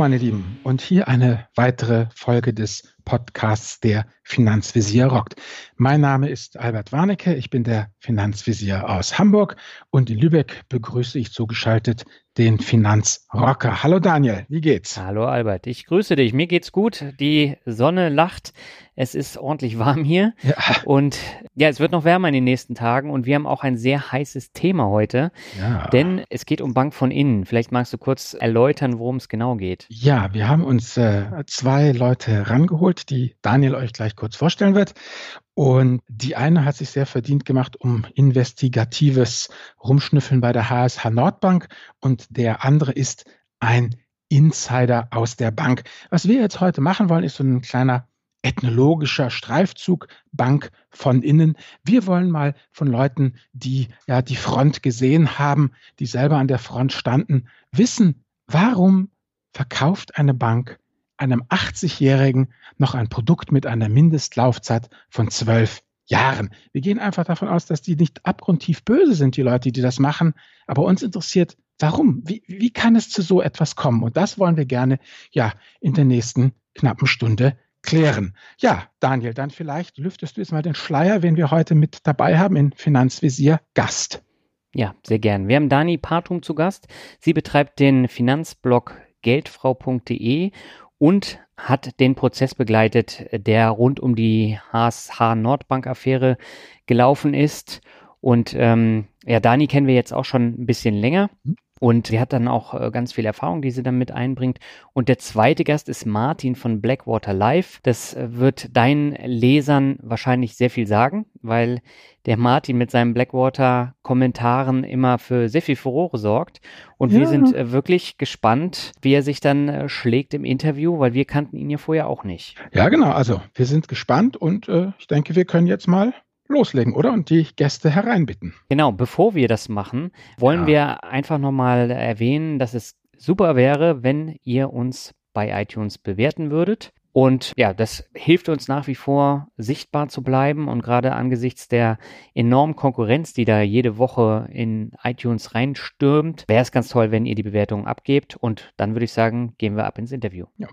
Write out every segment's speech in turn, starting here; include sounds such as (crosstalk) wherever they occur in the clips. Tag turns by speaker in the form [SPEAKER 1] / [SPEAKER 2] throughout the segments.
[SPEAKER 1] Meine Lieben und hier eine weitere Folge des Podcasts Der Finanzvisier rockt. Mein Name ist Albert Warnecke, ich bin der Finanzvisier aus Hamburg und in Lübeck begrüße ich zugeschaltet den Finanzrocker. Hallo Daniel, wie geht's?
[SPEAKER 2] Hallo Albert, ich grüße dich. Mir geht's gut. Die Sonne lacht. Es ist ordentlich warm hier. Ja. Und ja, es wird noch wärmer in den nächsten Tagen und wir haben auch ein sehr heißes Thema heute. Ja. Denn es geht um Bank von innen. Vielleicht magst du kurz erläutern, worum es genau geht.
[SPEAKER 1] Ja, wir haben uns äh, zwei Leute rangeholt, die Daniel euch gleich kurz vorstellen wird. Und die eine hat sich sehr verdient gemacht um investigatives Rumschnüffeln bei der HSH Nordbank und der andere ist ein Insider aus der Bank. Was wir jetzt heute machen wollen, ist so ein kleiner ethnologischer Streifzug, Bank von innen. Wir wollen mal von Leuten, die ja die Front gesehen haben, die selber an der Front standen, wissen, warum verkauft eine Bank einem 80-Jährigen noch ein Produkt mit einer Mindestlaufzeit von zwölf Jahren. Wir gehen einfach davon aus, dass die nicht abgrundtief böse sind, die Leute, die das machen. Aber uns interessiert, warum? Wie, wie kann es zu so etwas kommen? Und das wollen wir gerne ja in der nächsten knappen Stunde klären. Ja, Daniel, dann vielleicht lüftest du jetzt mal den Schleier, wen wir heute mit dabei haben in Finanzvisier Gast.
[SPEAKER 2] Ja, sehr gern. Wir haben Dani Partum zu Gast. Sie betreibt den Finanzblog geldfrau.de und hat den Prozess begleitet, der rund um die HSH Nordbank Affäre gelaufen ist. Und ähm, ja, Dani kennen wir jetzt auch schon ein bisschen länger. Und sie hat dann auch äh, ganz viel Erfahrung, die sie dann mit einbringt. Und der zweite Gast ist Martin von Blackwater Live. Das äh, wird deinen Lesern wahrscheinlich sehr viel sagen, weil der Martin mit seinen Blackwater-Kommentaren immer für sehr viel Furore sorgt. Und ja. wir sind äh, wirklich gespannt, wie er sich dann schlägt im Interview, weil wir kannten ihn ja vorher auch nicht.
[SPEAKER 1] Ja, genau. Also wir sind gespannt und äh, ich denke, wir können jetzt mal loslegen, oder? Und die Gäste hereinbitten.
[SPEAKER 2] Genau, bevor wir das machen, wollen ja. wir einfach nochmal erwähnen, dass es super wäre, wenn ihr uns bei iTunes bewerten würdet. Und ja, das hilft uns nach wie vor sichtbar zu bleiben und gerade angesichts der enormen Konkurrenz, die da jede Woche in iTunes reinstürmt, wäre es ganz toll, wenn ihr die Bewertung abgebt. Und dann würde ich sagen, gehen wir ab ins Interview. Ja.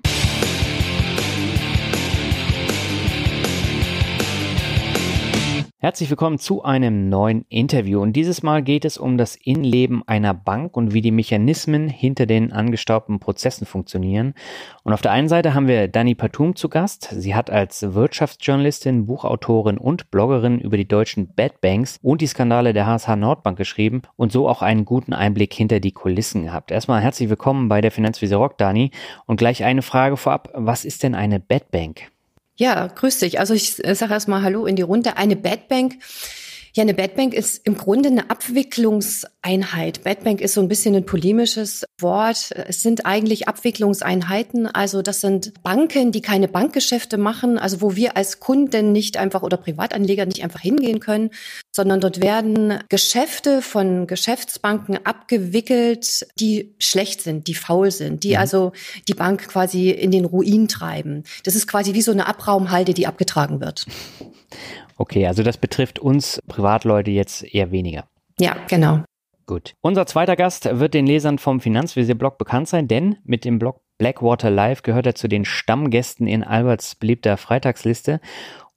[SPEAKER 2] Herzlich willkommen zu einem neuen Interview und dieses Mal geht es um das Innenleben einer Bank und wie die Mechanismen hinter den angestaubten Prozessen funktionieren. Und auf der einen Seite haben wir Dani Patum zu Gast. Sie hat als Wirtschaftsjournalistin, Buchautorin und Bloggerin über die deutschen Bad Banks und die Skandale der HSH Nordbank geschrieben und so auch einen guten Einblick hinter die Kulissen gehabt. Erstmal herzlich willkommen bei der Finanzvisier Rock, Dani. Und gleich eine Frage vorab. Was ist denn eine Bad Bank?
[SPEAKER 3] Ja, grüß dich. Also ich äh, sage erstmal Hallo in die Runde. Eine Bad Bank ja, eine Badbank ist im Grunde eine Abwicklungseinheit. Badbank ist so ein bisschen ein polemisches Wort. Es sind eigentlich Abwicklungseinheiten. Also das sind Banken, die keine Bankgeschäfte machen, also wo wir als Kunden nicht einfach oder Privatanleger nicht einfach hingehen können, sondern dort werden Geschäfte von Geschäftsbanken abgewickelt, die schlecht sind, die faul sind, die mhm. also die Bank quasi in den Ruin treiben. Das ist quasi wie so eine Abraumhalde, die abgetragen wird. (laughs)
[SPEAKER 2] Okay, also das betrifft uns Privatleute jetzt eher weniger.
[SPEAKER 3] Ja, genau.
[SPEAKER 2] Gut. Unser zweiter Gast wird den Lesern vom Finanzvisier-Blog bekannt sein, denn mit dem Blog Blackwater Live gehört er zu den Stammgästen in Alberts beliebter Freitagsliste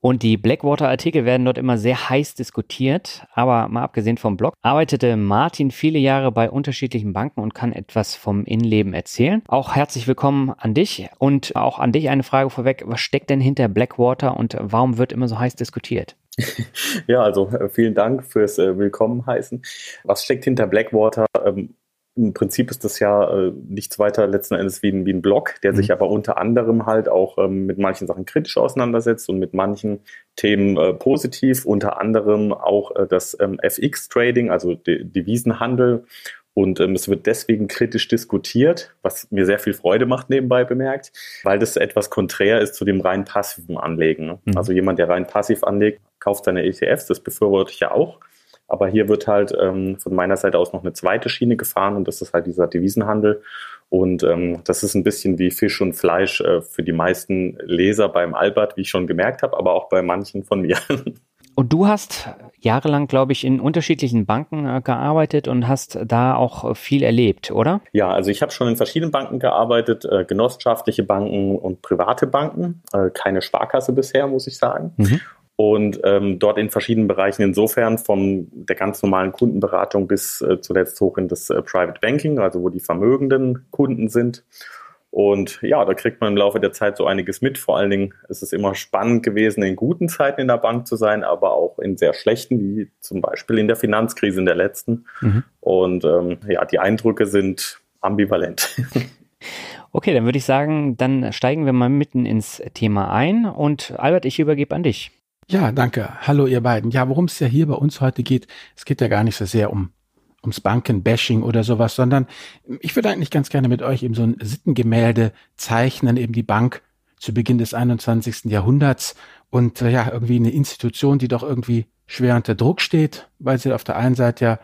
[SPEAKER 2] und die Blackwater-Artikel werden dort immer sehr heiß diskutiert. Aber mal abgesehen vom Blog, arbeitete Martin viele Jahre bei unterschiedlichen Banken und kann etwas vom Innenleben erzählen. Auch herzlich willkommen an dich und auch an dich eine Frage vorweg. Was steckt denn hinter Blackwater und warum wird immer so heiß diskutiert? (laughs)
[SPEAKER 4] Ja, also äh, vielen Dank fürs äh, Willkommen heißen. Was steckt hinter Blackwater? Ähm, im Prinzip ist das ja äh, nichts weiter letzten Endes wie ein, wie ein Blog, der mhm. sich aber unter anderem halt auch ähm, mit manchen Sachen kritisch auseinandersetzt und mit manchen Themen äh, positiv, unter anderem auch äh, das ähm, FX-Trading, also De Devisenhandel. Und ähm, es wird deswegen kritisch diskutiert, was mir sehr viel Freude macht, nebenbei bemerkt, weil das etwas konträr ist zu dem rein passiven Anlegen. Ne? Mhm. Also jemand, der rein passiv anlegt, kauft seine ETFs, das befürworte ich ja auch. Aber hier wird halt ähm, von meiner Seite aus noch eine zweite Schiene gefahren und das ist halt dieser Devisenhandel. Und ähm, das ist ein bisschen wie Fisch und Fleisch äh, für die meisten Leser beim Albert, wie ich schon gemerkt habe, aber auch bei manchen von mir. (laughs)
[SPEAKER 2] Und du hast jahrelang, glaube ich, in unterschiedlichen Banken äh, gearbeitet und hast da auch viel erlebt, oder?
[SPEAKER 4] Ja, also ich habe schon in verschiedenen Banken gearbeitet, äh, genossenschaftliche Banken und private Banken. Äh, keine Sparkasse bisher, muss ich sagen. Mhm. Und ähm, dort in verschiedenen Bereichen insofern von der ganz normalen Kundenberatung bis äh, zuletzt hoch in das äh, Private Banking, also wo die vermögenden Kunden sind. Und ja, da kriegt man im Laufe der Zeit so einiges mit. Vor allen Dingen ist es immer spannend gewesen, in guten Zeiten in der Bank zu sein, aber auch in sehr schlechten, wie zum Beispiel in der Finanzkrise in der letzten. Mhm. Und ähm, ja, die Eindrücke sind ambivalent. (laughs)
[SPEAKER 2] Okay, dann würde ich sagen, dann steigen wir mal mitten ins Thema ein. Und Albert, ich übergebe an dich.
[SPEAKER 1] Ja, danke. Hallo ihr beiden. Ja, worum es ja hier bei uns heute geht, es geht ja gar nicht so sehr um ums Bankenbashing oder sowas, sondern ich würde eigentlich ganz gerne mit euch eben so ein Sittengemälde zeichnen, eben die Bank zu Beginn des 21. Jahrhunderts und äh, ja, irgendwie eine Institution, die doch irgendwie schwer unter Druck steht, weil sie auf der einen Seite ja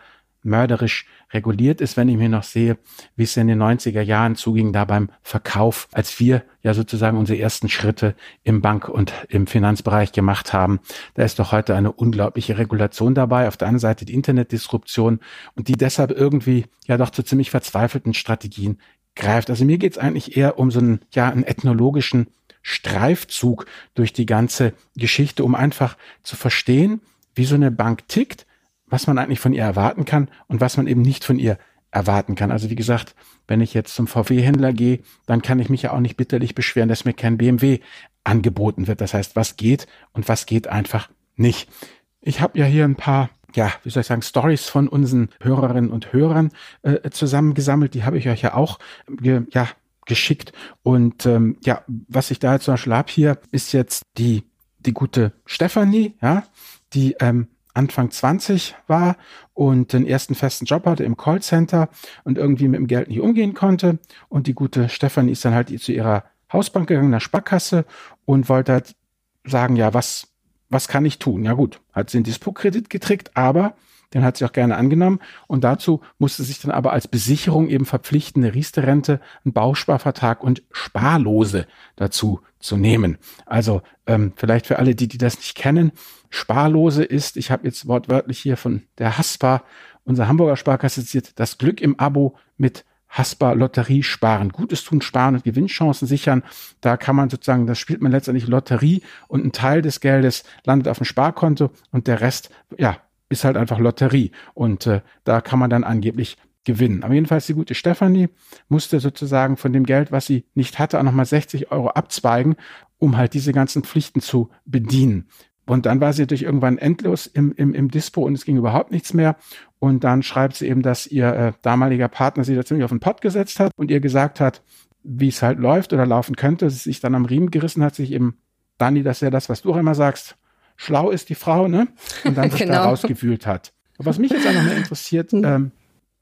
[SPEAKER 1] mörderisch reguliert ist, wenn ich mir noch sehe, wie es in den 90er Jahren zuging, da beim Verkauf, als wir ja sozusagen unsere ersten Schritte im Bank- und im Finanzbereich gemacht haben. Da ist doch heute eine unglaubliche Regulation dabei. Auf der anderen Seite die Internetdisruption und die deshalb irgendwie ja doch zu ziemlich verzweifelten Strategien greift. Also mir geht es eigentlich eher um so einen, ja, einen ethnologischen Streifzug durch die ganze Geschichte, um einfach zu verstehen, wie so eine Bank tickt, was man eigentlich von ihr erwarten kann und was man eben nicht von ihr erwarten kann. Also wie gesagt, wenn ich jetzt zum VW-Händler gehe, dann kann ich mich ja auch nicht bitterlich beschweren, dass mir kein BMW angeboten wird. Das heißt, was geht und was geht einfach nicht. Ich habe ja hier ein paar, ja, wie soll ich sagen, Stories von unseren Hörerinnen und Hörern äh, zusammengesammelt. Die habe ich euch ja auch, äh, ja, geschickt. Und ähm, ja, was ich da jetzt zum Beispiel habe hier, ist jetzt die die gute Stefanie, ja, die ähm, Anfang 20 war und den ersten festen Job hatte im Callcenter und irgendwie mit dem Geld nicht umgehen konnte. Und die gute Stefanie ist dann halt zu ihrer Hausbank gegangen, der Sparkasse und wollte halt sagen, ja, was, was kann ich tun? Ja gut, hat sie den Dispo-Kredit getrickt, aber den hat sie auch gerne angenommen. Und dazu musste sich dann aber als Besicherung eben verpflichten, eine Riester-Rente, einen Bausparvertrag und Sparlose dazu zu nehmen. Also ähm, vielleicht für alle, die, die das nicht kennen, Sparlose ist, ich habe jetzt wortwörtlich hier von der Haspa, unser Hamburger Sparkasse zitiert, das Glück im Abo mit Haspa Lotterie sparen. Gutes tun, sparen und Gewinnchancen sichern. Da kann man sozusagen, das spielt man letztendlich Lotterie und ein Teil des Geldes landet auf dem Sparkonto und der Rest, ja, ist halt einfach Lotterie. Und äh, da kann man dann angeblich gewinnen. Aber jedenfalls die gute Stefanie musste sozusagen von dem Geld, was sie nicht hatte, auch nochmal 60 Euro abzweigen, um halt diese ganzen Pflichten zu bedienen. Und dann war sie natürlich irgendwann endlos im, im, im Dispo und es ging überhaupt nichts mehr. Und dann schreibt sie eben, dass ihr äh, damaliger Partner sie da ziemlich auf den Pott gesetzt hat und ihr gesagt hat, wie es halt läuft oder laufen könnte. Sie sich dann am Riemen gerissen hat, sich eben, Dani, das ist ja das, was du auch immer sagst, schlau ist die Frau, ne? Und dann (laughs) sich genau. da rausgewühlt hat. was mich jetzt auch noch mehr interessiert, hm. ähm,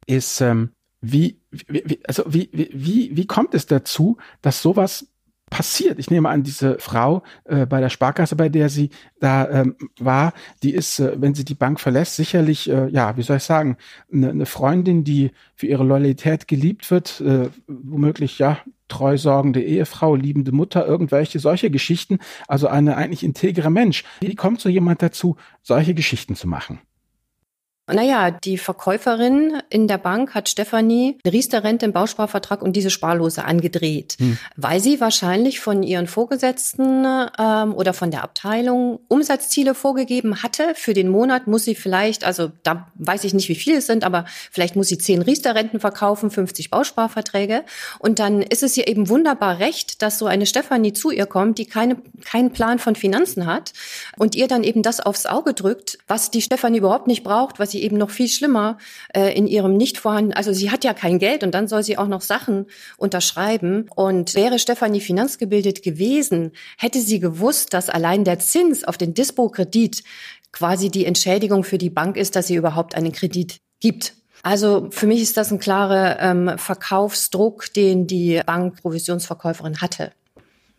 [SPEAKER 1] ist, ähm, wie, wie, also wie, wie, wie kommt es dazu, dass sowas passiert? Ich nehme an, diese Frau äh, bei der Sparkasse, bei der sie da ähm, war, die ist, äh, wenn sie die Bank verlässt, sicherlich, äh, ja, wie soll ich sagen, eine, eine Freundin, die für ihre Loyalität geliebt wird, äh, womöglich, ja, treusorgende Ehefrau, liebende Mutter, irgendwelche solche Geschichten. Also eine eigentlich integre Mensch. Wie kommt so jemand dazu, solche Geschichten zu machen?
[SPEAKER 3] Naja, die Verkäuferin in der Bank hat Stefanie eine Riester-Rente im Bausparvertrag und diese Sparlose angedreht, hm. weil sie wahrscheinlich von ihren Vorgesetzten ähm, oder von der Abteilung Umsatzziele vorgegeben hatte. Für den Monat muss sie vielleicht, also da weiß ich nicht, wie viele es sind, aber vielleicht muss sie zehn Riester-Renten verkaufen, 50 Bausparverträge. Und dann ist es ihr eben wunderbar recht, dass so eine Stefanie zu ihr kommt, die keine, keinen Plan von Finanzen hat und ihr dann eben das aufs Auge drückt, was die Stefanie überhaupt nicht braucht, was sie eben noch viel schlimmer äh, in ihrem nicht vorhanden, also sie hat ja kein Geld und dann soll sie auch noch Sachen unterschreiben. Und wäre Stefanie finanzgebildet gewesen, hätte sie gewusst, dass allein der Zins auf den Dispo-Kredit quasi die Entschädigung für die Bank ist, dass sie überhaupt einen Kredit gibt. Also für mich ist das ein klarer ähm, Verkaufsdruck, den die Bankprovisionsverkäuferin hatte.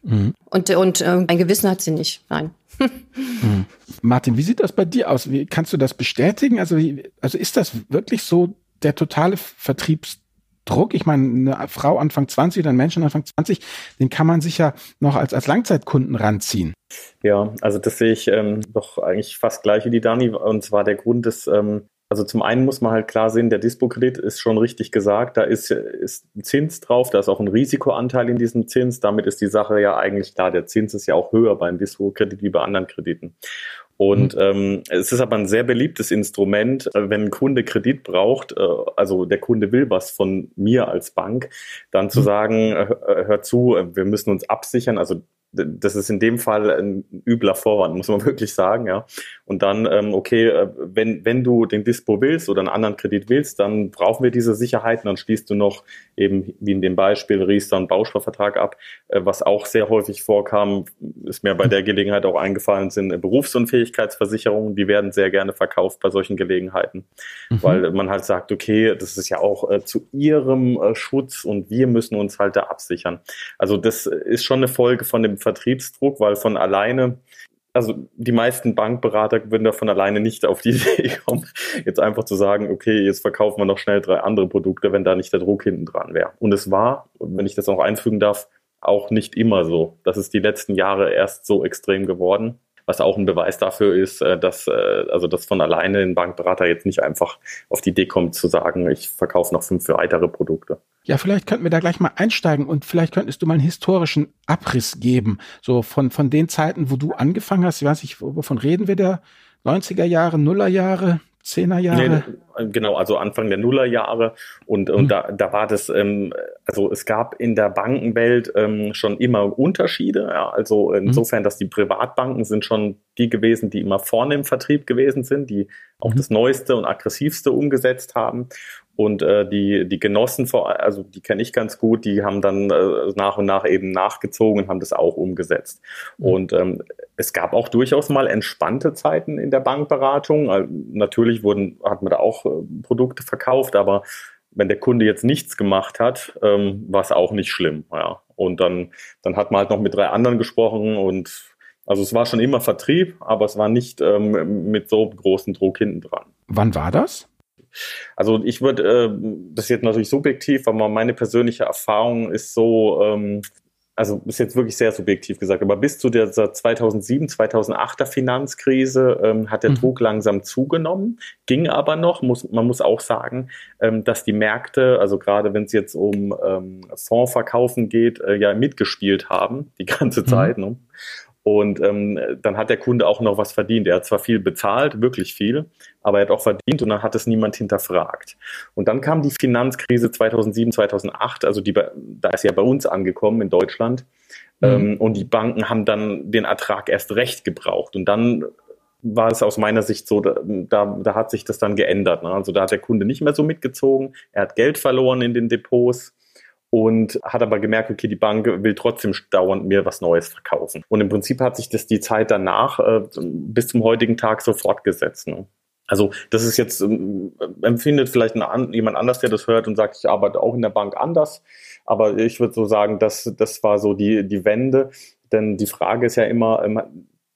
[SPEAKER 3] Mhm. Und, und äh, ein Gewissen hat sie nicht, nein.
[SPEAKER 1] Mhm. Martin, wie sieht das bei dir aus? Wie, kannst du das bestätigen? Also, wie, also ist das wirklich so der totale Vertriebsdruck Druck. Ich meine, eine Frau Anfang 20 oder ein Mensch Anfang 20, den kann man sich ja noch als, als Langzeitkunden ranziehen.
[SPEAKER 4] Ja, also das sehe ich ähm, doch eigentlich fast gleich wie die Dani. Und zwar der Grund ist, ähm, also zum einen muss man halt klar sehen, der Dispo-Kredit ist schon richtig gesagt, da ist, ist ein Zins drauf, da ist auch ein Risikoanteil in diesem Zins. Damit ist die Sache ja eigentlich klar. Der Zins ist ja auch höher beim Dispo-Kredit wie bei anderen Krediten. Und mhm. ähm, es ist aber ein sehr beliebtes Instrument, äh, wenn ein Kunde Kredit braucht, äh, also der Kunde will was von mir als Bank, dann zu mhm. sagen, äh, hör zu, äh, wir müssen uns absichern, also das ist in dem Fall ein übler Vorwand, muss man (laughs) wirklich sagen, ja. Und dann, ähm, okay, äh, wenn, wenn du den Dispo willst oder einen anderen Kredit willst, dann brauchen wir diese Sicherheiten, dann schließt du noch eben, wie in dem Beispiel, Riester einen Bausparvertrag ab, äh, was auch sehr häufig vorkam, ist mir bei der Gelegenheit auch eingefallen, sind Berufsunfähigkeitsversicherungen, die werden sehr gerne verkauft bei solchen Gelegenheiten, mhm. weil man halt sagt, okay, das ist ja auch äh, zu ihrem äh, Schutz und wir müssen uns halt da absichern. Also das ist schon eine Folge von dem Vertriebsdruck, weil von alleine also die meisten Bankberater würden da von alleine nicht auf die (laughs) Idee kommen, jetzt einfach zu sagen, okay, jetzt verkaufen wir noch schnell drei andere Produkte, wenn da nicht der Druck hinten dran wäre. Und es war, wenn ich das noch einfügen darf, auch nicht immer so. Das ist die letzten Jahre erst so extrem geworden was auch ein Beweis dafür ist, äh, dass äh, also dass von alleine ein Bankberater jetzt nicht einfach auf die Idee kommt zu sagen, ich verkaufe noch fünf weitere Produkte.
[SPEAKER 1] Ja, vielleicht könnten wir da gleich mal einsteigen und vielleicht könntest du mal einen historischen Abriss geben, so von von den Zeiten, wo du angefangen hast. Ich weiß nicht, wovon reden wir da? 90er Jahre, Nuller Jahre? Zehnerjahre?
[SPEAKER 4] Nee, genau, also Anfang der Nullerjahre und, und mhm. da, da war das, ähm, also es gab in der Bankenwelt ähm, schon immer Unterschiede. Ja, also insofern, mhm. dass die Privatbanken sind schon die gewesen, die immer vorne im Vertrieb gewesen sind, die auch mhm. das Neueste und aggressivste umgesetzt haben. Und äh, die, die Genossen, vor, also die kenne ich ganz gut, die haben dann äh, nach und nach eben nachgezogen und haben das auch umgesetzt. Mhm. Und ähm, es gab auch durchaus mal entspannte Zeiten in der Bankberatung. Also, natürlich wurden, hat man da auch äh, Produkte verkauft, aber wenn der Kunde jetzt nichts gemacht hat, ähm, war es auch nicht schlimm. Ja. Und dann, dann hat man halt noch mit drei anderen gesprochen und also es war schon immer Vertrieb, aber es war nicht ähm, mit so großem Druck hinten dran.
[SPEAKER 1] Wann war das?
[SPEAKER 4] Also ich würde, äh, das ist jetzt natürlich subjektiv, aber meine persönliche Erfahrung ist so, ähm, also ist jetzt wirklich sehr subjektiv gesagt, aber bis zu der 2007, 2008er Finanzkrise ähm, hat der mhm. Druck langsam zugenommen, ging aber noch, muss, man muss auch sagen, ähm, dass die Märkte, also gerade wenn es jetzt um ähm, Fondsverkaufen geht, äh, ja mitgespielt haben, die ganze mhm. Zeit. Ne? Und ähm, dann hat der Kunde auch noch was verdient. Er hat zwar viel bezahlt, wirklich viel, aber er hat auch verdient und dann hat es niemand hinterfragt. Und dann kam die Finanzkrise 2007, 2008, also die, da ist ja bei uns angekommen in Deutschland. Mhm. Ähm, und die Banken haben dann den Ertrag erst recht gebraucht. Und dann war es aus meiner Sicht so, da, da, da hat sich das dann geändert. Ne? Also da hat der Kunde nicht mehr so mitgezogen, er hat Geld verloren in den Depots und hat aber gemerkt, okay, die Bank will trotzdem dauernd mir was Neues verkaufen. Und im Prinzip hat sich das die Zeit danach äh, bis zum heutigen Tag so fortgesetzt. Ne? Also das ist jetzt, ähm, empfindet vielleicht ein, jemand anders, der das hört und sagt, ich arbeite auch in der Bank anders. Aber ich würde so sagen, dass das war so die, die Wende. Denn die Frage ist ja immer, ähm,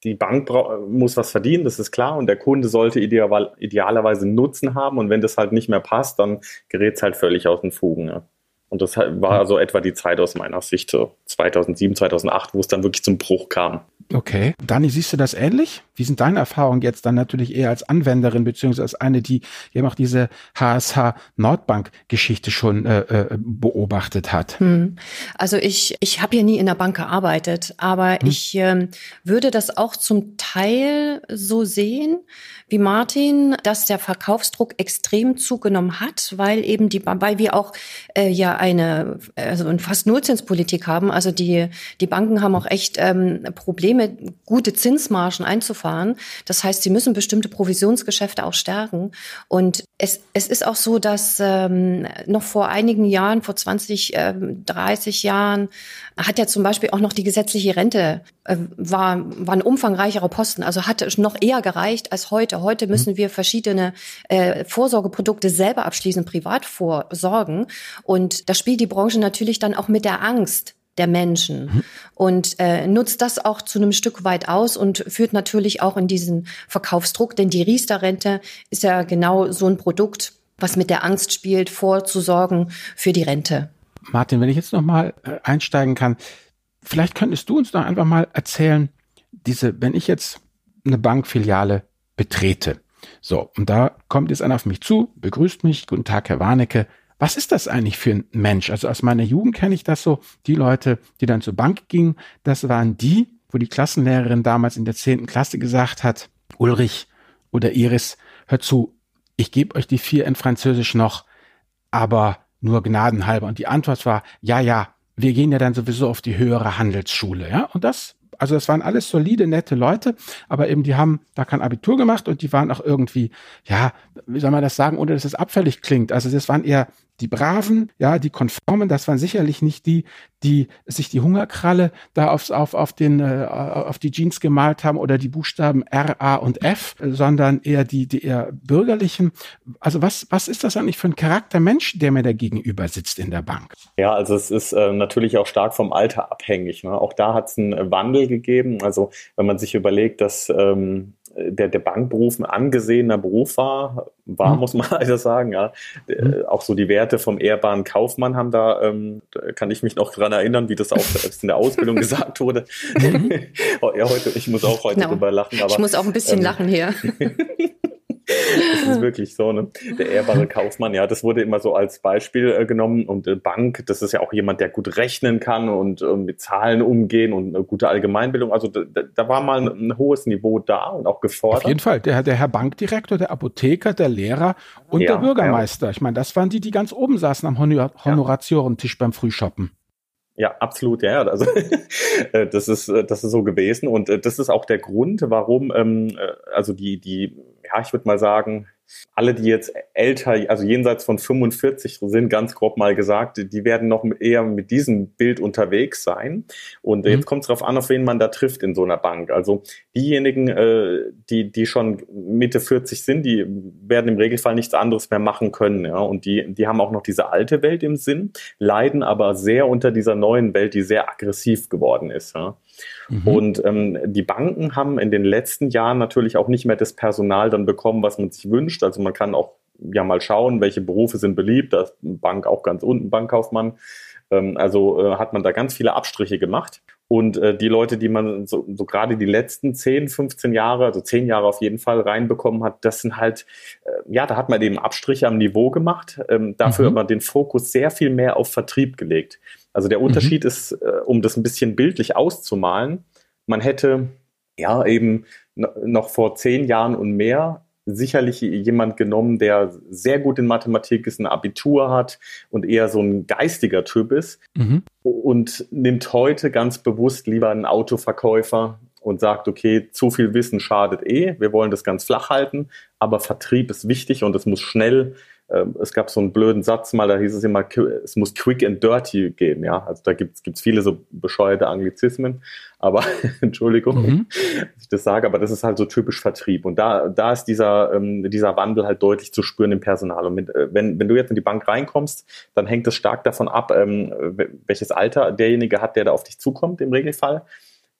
[SPEAKER 4] die Bank muss was verdienen, das ist klar, und der Kunde sollte ideal, idealerweise Nutzen haben. Und wenn das halt nicht mehr passt, dann gerät es halt völlig aus den Fugen. Ja. Und das war so etwa die Zeit aus meiner Sicht, so 2007, 2008, wo es dann wirklich zum Bruch kam.
[SPEAKER 1] Okay. Dani, siehst du das ähnlich? Wie sind deine Erfahrungen jetzt dann natürlich eher als Anwenderin, beziehungsweise als eine, die eben auch diese HSH Nordbank Geschichte schon äh, äh, beobachtet hat? Hm.
[SPEAKER 3] Also ich, ich habe ja nie in der Bank gearbeitet, aber hm. ich ähm, würde das auch zum Teil so sehen, wie Martin, dass der Verkaufsdruck extrem zugenommen hat, weil eben die, weil wir auch äh, ja eine, also fast Nullzinspolitik haben. Also die, die Banken haben auch echt ähm, Probleme, gute Zinsmargen einzufahren. Das heißt, sie müssen bestimmte Provisionsgeschäfte auch stärken. Und es, es ist auch so, dass ähm, noch vor einigen Jahren, vor 20, ähm, 30 Jahren, hat ja zum Beispiel auch noch die gesetzliche Rente äh, war, war ein umfangreicherer Posten, also hatte noch eher gereicht als heute. Heute mhm. müssen wir verschiedene äh, Vorsorgeprodukte selber abschließen, privat vorsorgen. Und da spielt die Branche natürlich dann auch mit der Angst der Menschen. Mhm. und äh, nutzt das auch zu einem Stück weit aus und führt natürlich auch in diesen Verkaufsdruck, denn die Riester-Rente ist ja genau so ein Produkt, was mit der Angst spielt, vorzusorgen für die Rente.
[SPEAKER 1] Martin, wenn ich jetzt nochmal äh, einsteigen kann, vielleicht könntest du uns doch einfach mal erzählen, diese, wenn ich jetzt eine Bankfiliale betrete, so, und da kommt jetzt einer auf mich zu, begrüßt mich, guten Tag, Herr Warnecke, was ist das eigentlich für ein Mensch? Also aus meiner Jugend kenne ich das so, die Leute, die dann zur Bank gingen, das waren die, wo die Klassenlehrerin damals in der zehnten Klasse gesagt hat, Ulrich oder Iris, hör zu, ich gebe euch die vier in Französisch noch, aber nur gnadenhalber. Und die Antwort war, ja, ja, wir gehen ja dann sowieso auf die höhere Handelsschule, ja. Und das, also das waren alles solide, nette Leute, aber eben die haben da kein Abitur gemacht und die waren auch irgendwie, ja, wie soll man das sagen, ohne dass es abfällig klingt. Also das waren eher die Braven, ja, die Konformen, das waren sicherlich nicht die, die sich die Hungerkralle da aufs, auf, auf, den, äh, auf die Jeans gemalt haben oder die Buchstaben R, A und F, sondern eher die, die eher bürgerlichen. Also was, was ist das eigentlich für ein Charaktermensch, der mir da gegenüber sitzt in der Bank?
[SPEAKER 4] Ja, also es ist äh, natürlich auch stark vom Alter abhängig. Ne? Auch da hat es einen Wandel gegeben. Also wenn man sich überlegt, dass ähm, der, der Bankberuf ein angesehener Beruf war, war, mhm. muss man (laughs) leider sagen, ja. Mhm. Auch so die Werte vom ehrbaren Kaufmann haben da, ähm, da kann ich mich noch dran erinnern, wie das auch in der Ausbildung (laughs) gesagt wurde. Mhm. (laughs) ja, heute, ich muss auch heute genau. drüber lachen.
[SPEAKER 3] Aber, ich muss auch ein bisschen ähm, lachen hier.
[SPEAKER 4] Das ist wirklich so, ne? Der ehrbare (laughs) Kaufmann, ja, das wurde immer so als Beispiel äh, genommen. Und äh, Bank, das ist ja auch jemand, der gut rechnen kann und äh, mit Zahlen umgehen und eine gute Allgemeinbildung. Also da, da war mal ein, ein, hohes Niveau da und auch gefordert.
[SPEAKER 1] Auf jeden Fall. Der, der Herr Bankdirektor, der Apotheker, der Lehrer und ja, der Bürgermeister. Ja. Ich meine, das waren die, die ganz oben saßen am Honor Honoratiorentisch beim Frühshoppen.
[SPEAKER 4] Ja, absolut, ja. Also (laughs) äh, das ist äh, das ist so gewesen und äh, das ist auch der Grund, warum ähm, also die die ja ich würde mal sagen alle, die jetzt älter, also jenseits von 45 sind, ganz grob mal gesagt, die werden noch eher mit diesem Bild unterwegs sein. Und mhm. jetzt kommt es darauf an, auf wen man da trifft in so einer Bank. Also diejenigen, äh, die, die schon Mitte 40 sind, die werden im Regelfall nichts anderes mehr machen können. Ja? Und die, die haben auch noch diese alte Welt im Sinn, leiden aber sehr unter dieser neuen Welt, die sehr aggressiv geworden ist. Ja? Mhm. Und ähm, die Banken haben in den letzten Jahren natürlich auch nicht mehr das Personal dann bekommen, was man sich wünscht. Also man kann auch ja mal schauen, welche Berufe sind beliebt. Da ist Bank auch ganz unten, Bankkaufmann. Ähm, also äh, hat man da ganz viele Abstriche gemacht. Und äh, die Leute, die man so, so gerade die letzten 10, 15 Jahre, also 10 Jahre auf jeden Fall reinbekommen hat, das sind halt, äh, ja, da hat man eben Abstriche am Niveau gemacht, ähm, dafür mhm. aber den Fokus sehr viel mehr auf Vertrieb gelegt. Also der Unterschied mhm. ist, äh, um das ein bisschen bildlich auszumalen, man hätte ja eben noch vor zehn Jahren und mehr sicherlich jemand genommen, der sehr gut in Mathematik ist, ein Abitur hat und eher so ein geistiger Typ ist mhm. und nimmt heute ganz bewusst lieber einen Autoverkäufer und sagt, okay, zu viel Wissen schadet eh, wir wollen das ganz flach halten, aber Vertrieb ist wichtig und es muss schnell es gab so einen blöden Satz mal, da hieß es immer, es muss quick and dirty gehen, ja. Also da gibt es viele so bescheuerte Anglizismen, aber (laughs) Entschuldigung, mhm. dass ich das sage, aber das ist halt so typisch Vertrieb. Und da, da ist dieser, ähm, dieser Wandel halt deutlich zu spüren im Personal. Und mit, äh, wenn, wenn du jetzt in die Bank reinkommst, dann hängt es stark davon ab, ähm, welches Alter derjenige hat, der da auf dich zukommt im Regelfall.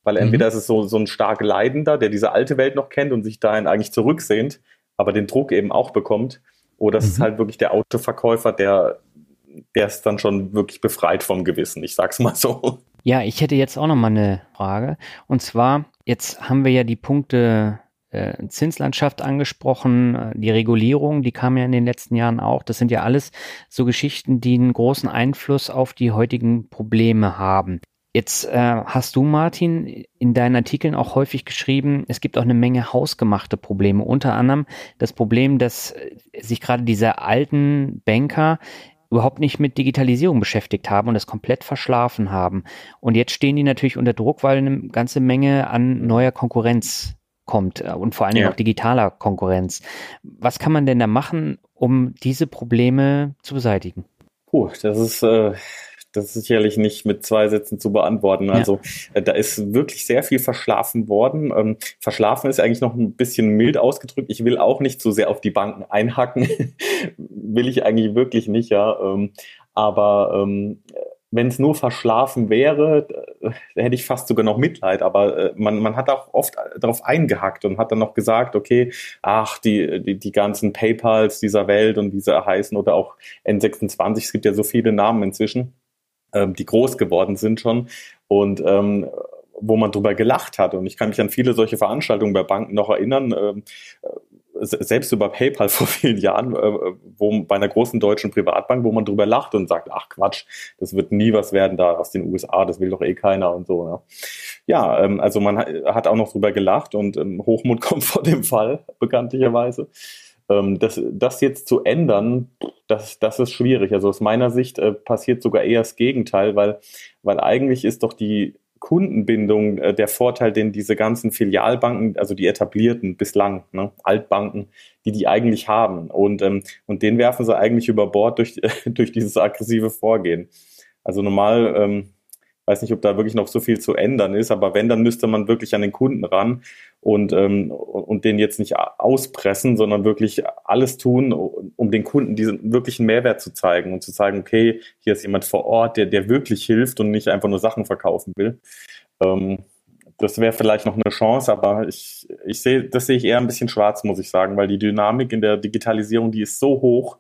[SPEAKER 4] Weil mhm. entweder ist es so, so ein stark Leidender, der diese alte Welt noch kennt und sich dahin eigentlich zurücksehnt, aber den Druck eben auch bekommt oder es mhm. ist halt wirklich der Autoverkäufer, der, der ist dann schon wirklich befreit vom Gewissen. Ich sag's mal so.
[SPEAKER 2] Ja, ich hätte jetzt auch noch mal eine Frage. Und zwar, jetzt haben wir ja die Punkte äh, Zinslandschaft angesprochen, äh, die Regulierung, die kam ja in den letzten Jahren auch. Das sind ja alles so Geschichten, die einen großen Einfluss auf die heutigen Probleme haben. Jetzt äh, hast du, Martin, in deinen Artikeln auch häufig geschrieben, es gibt auch eine Menge hausgemachte Probleme. Unter anderem das Problem, dass äh, sich gerade diese alten Banker überhaupt nicht mit Digitalisierung beschäftigt haben und das komplett verschlafen haben. Und jetzt stehen die natürlich unter Druck, weil eine ganze Menge an neuer Konkurrenz kommt äh, und vor allem ja. auch digitaler Konkurrenz. Was kann man denn da machen, um diese Probleme zu beseitigen?
[SPEAKER 4] Puh, das ist äh, das ist sicherlich nicht mit zwei Sätzen zu beantworten. Ja. Also äh, da ist wirklich sehr viel verschlafen worden. Ähm, verschlafen ist eigentlich noch ein bisschen mild ausgedrückt. Ich will auch nicht so sehr auf die Banken einhacken. (laughs) will ich eigentlich wirklich nicht, ja. Ähm, aber ähm, wenn es nur verschlafen wäre, da hätte ich fast sogar noch Mitleid, aber äh, man, man hat auch oft darauf eingehackt und hat dann noch gesagt, okay, ach, die, die, die ganzen PayPals dieser Welt und diese heißen oder auch N26, es gibt ja so viele Namen inzwischen, ähm, die groß geworden sind schon und ähm, wo man drüber gelacht hat. Und ich kann mich an viele solche Veranstaltungen bei Banken noch erinnern. Ähm, selbst über PayPal (laughs) vor vielen Jahren, äh, wo bei einer großen deutschen Privatbank, wo man drüber lacht und sagt, ach Quatsch, das wird nie was werden da aus den USA, das will doch eh keiner und so. Ne? Ja, ähm, also man hat auch noch drüber gelacht und ähm, Hochmut (laughs) kommt vor dem Fall, bekanntlicherweise. Ähm, das, das jetzt zu ändern, das, das ist schwierig. Also aus meiner Sicht äh, passiert sogar eher das Gegenteil, weil, weil eigentlich ist doch die Kundenbindung äh, der Vorteil, den diese ganzen Filialbanken, also die etablierten bislang, ne, Altbanken, die die eigentlich haben. Und, ähm, und den werfen sie eigentlich über Bord durch, (laughs) durch dieses aggressive Vorgehen. Also normal ähm, weiß nicht, ob da wirklich noch so viel zu ändern ist, aber wenn, dann müsste man wirklich an den Kunden ran und, ähm, und den jetzt nicht auspressen, sondern wirklich alles tun, um den Kunden diesen wirklichen Mehrwert zu zeigen und zu zeigen, okay, hier ist jemand vor Ort, der, der wirklich hilft und nicht einfach nur Sachen verkaufen will. Ähm, das wäre vielleicht noch eine Chance, aber ich, ich sehe, das sehe ich eher ein bisschen schwarz, muss ich sagen, weil die Dynamik in der Digitalisierung, die ist so hoch.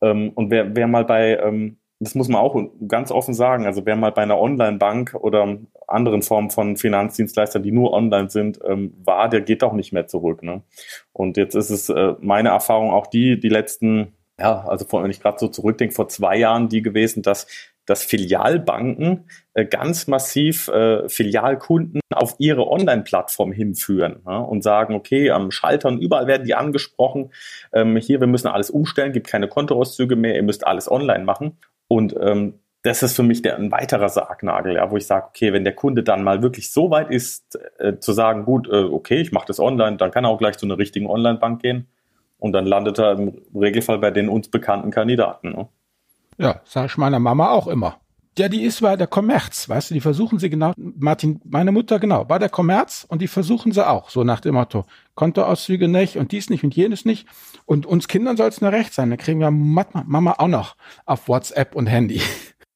[SPEAKER 4] Ähm, und wer, wer mal bei, ähm, das muss man auch ganz offen sagen. Also wer mal bei einer Online-Bank oder anderen Formen von Finanzdienstleistern, die nur online sind, ähm, war, der geht auch nicht mehr zurück. Ne? Und jetzt ist es äh, meine Erfahrung auch die, die letzten, ja, also vor, wenn ich gerade so zurückdenke, vor zwei Jahren die gewesen, dass dass Filialbanken äh, ganz massiv äh, Filialkunden auf ihre Online-Plattform hinführen ja, und sagen, okay, am Schalter und überall werden die angesprochen, ähm, hier, wir müssen alles umstellen, gibt keine Kontoauszüge mehr, ihr müsst alles online machen. Und ähm, das ist für mich der, ein weiterer Sargnagel, ja, wo ich sage, okay, wenn der Kunde dann mal wirklich so weit ist, äh, zu sagen, gut, äh, okay, ich mache das online, dann kann er auch gleich zu einer richtigen Online-Bank gehen und dann landet er im Regelfall bei den uns bekannten Kandidaten. Ne?
[SPEAKER 1] Ja, sage ich meiner Mama auch immer. Ja, die ist bei der Kommerz, weißt du, die versuchen sie genau, Martin, meine Mutter genau, bei der Kommerz und die versuchen sie auch, so nach dem Motto, Kontoauszüge nicht und dies nicht und jenes nicht und uns Kindern soll es nur recht sein, dann kriegen wir Mama auch noch auf WhatsApp und Handy.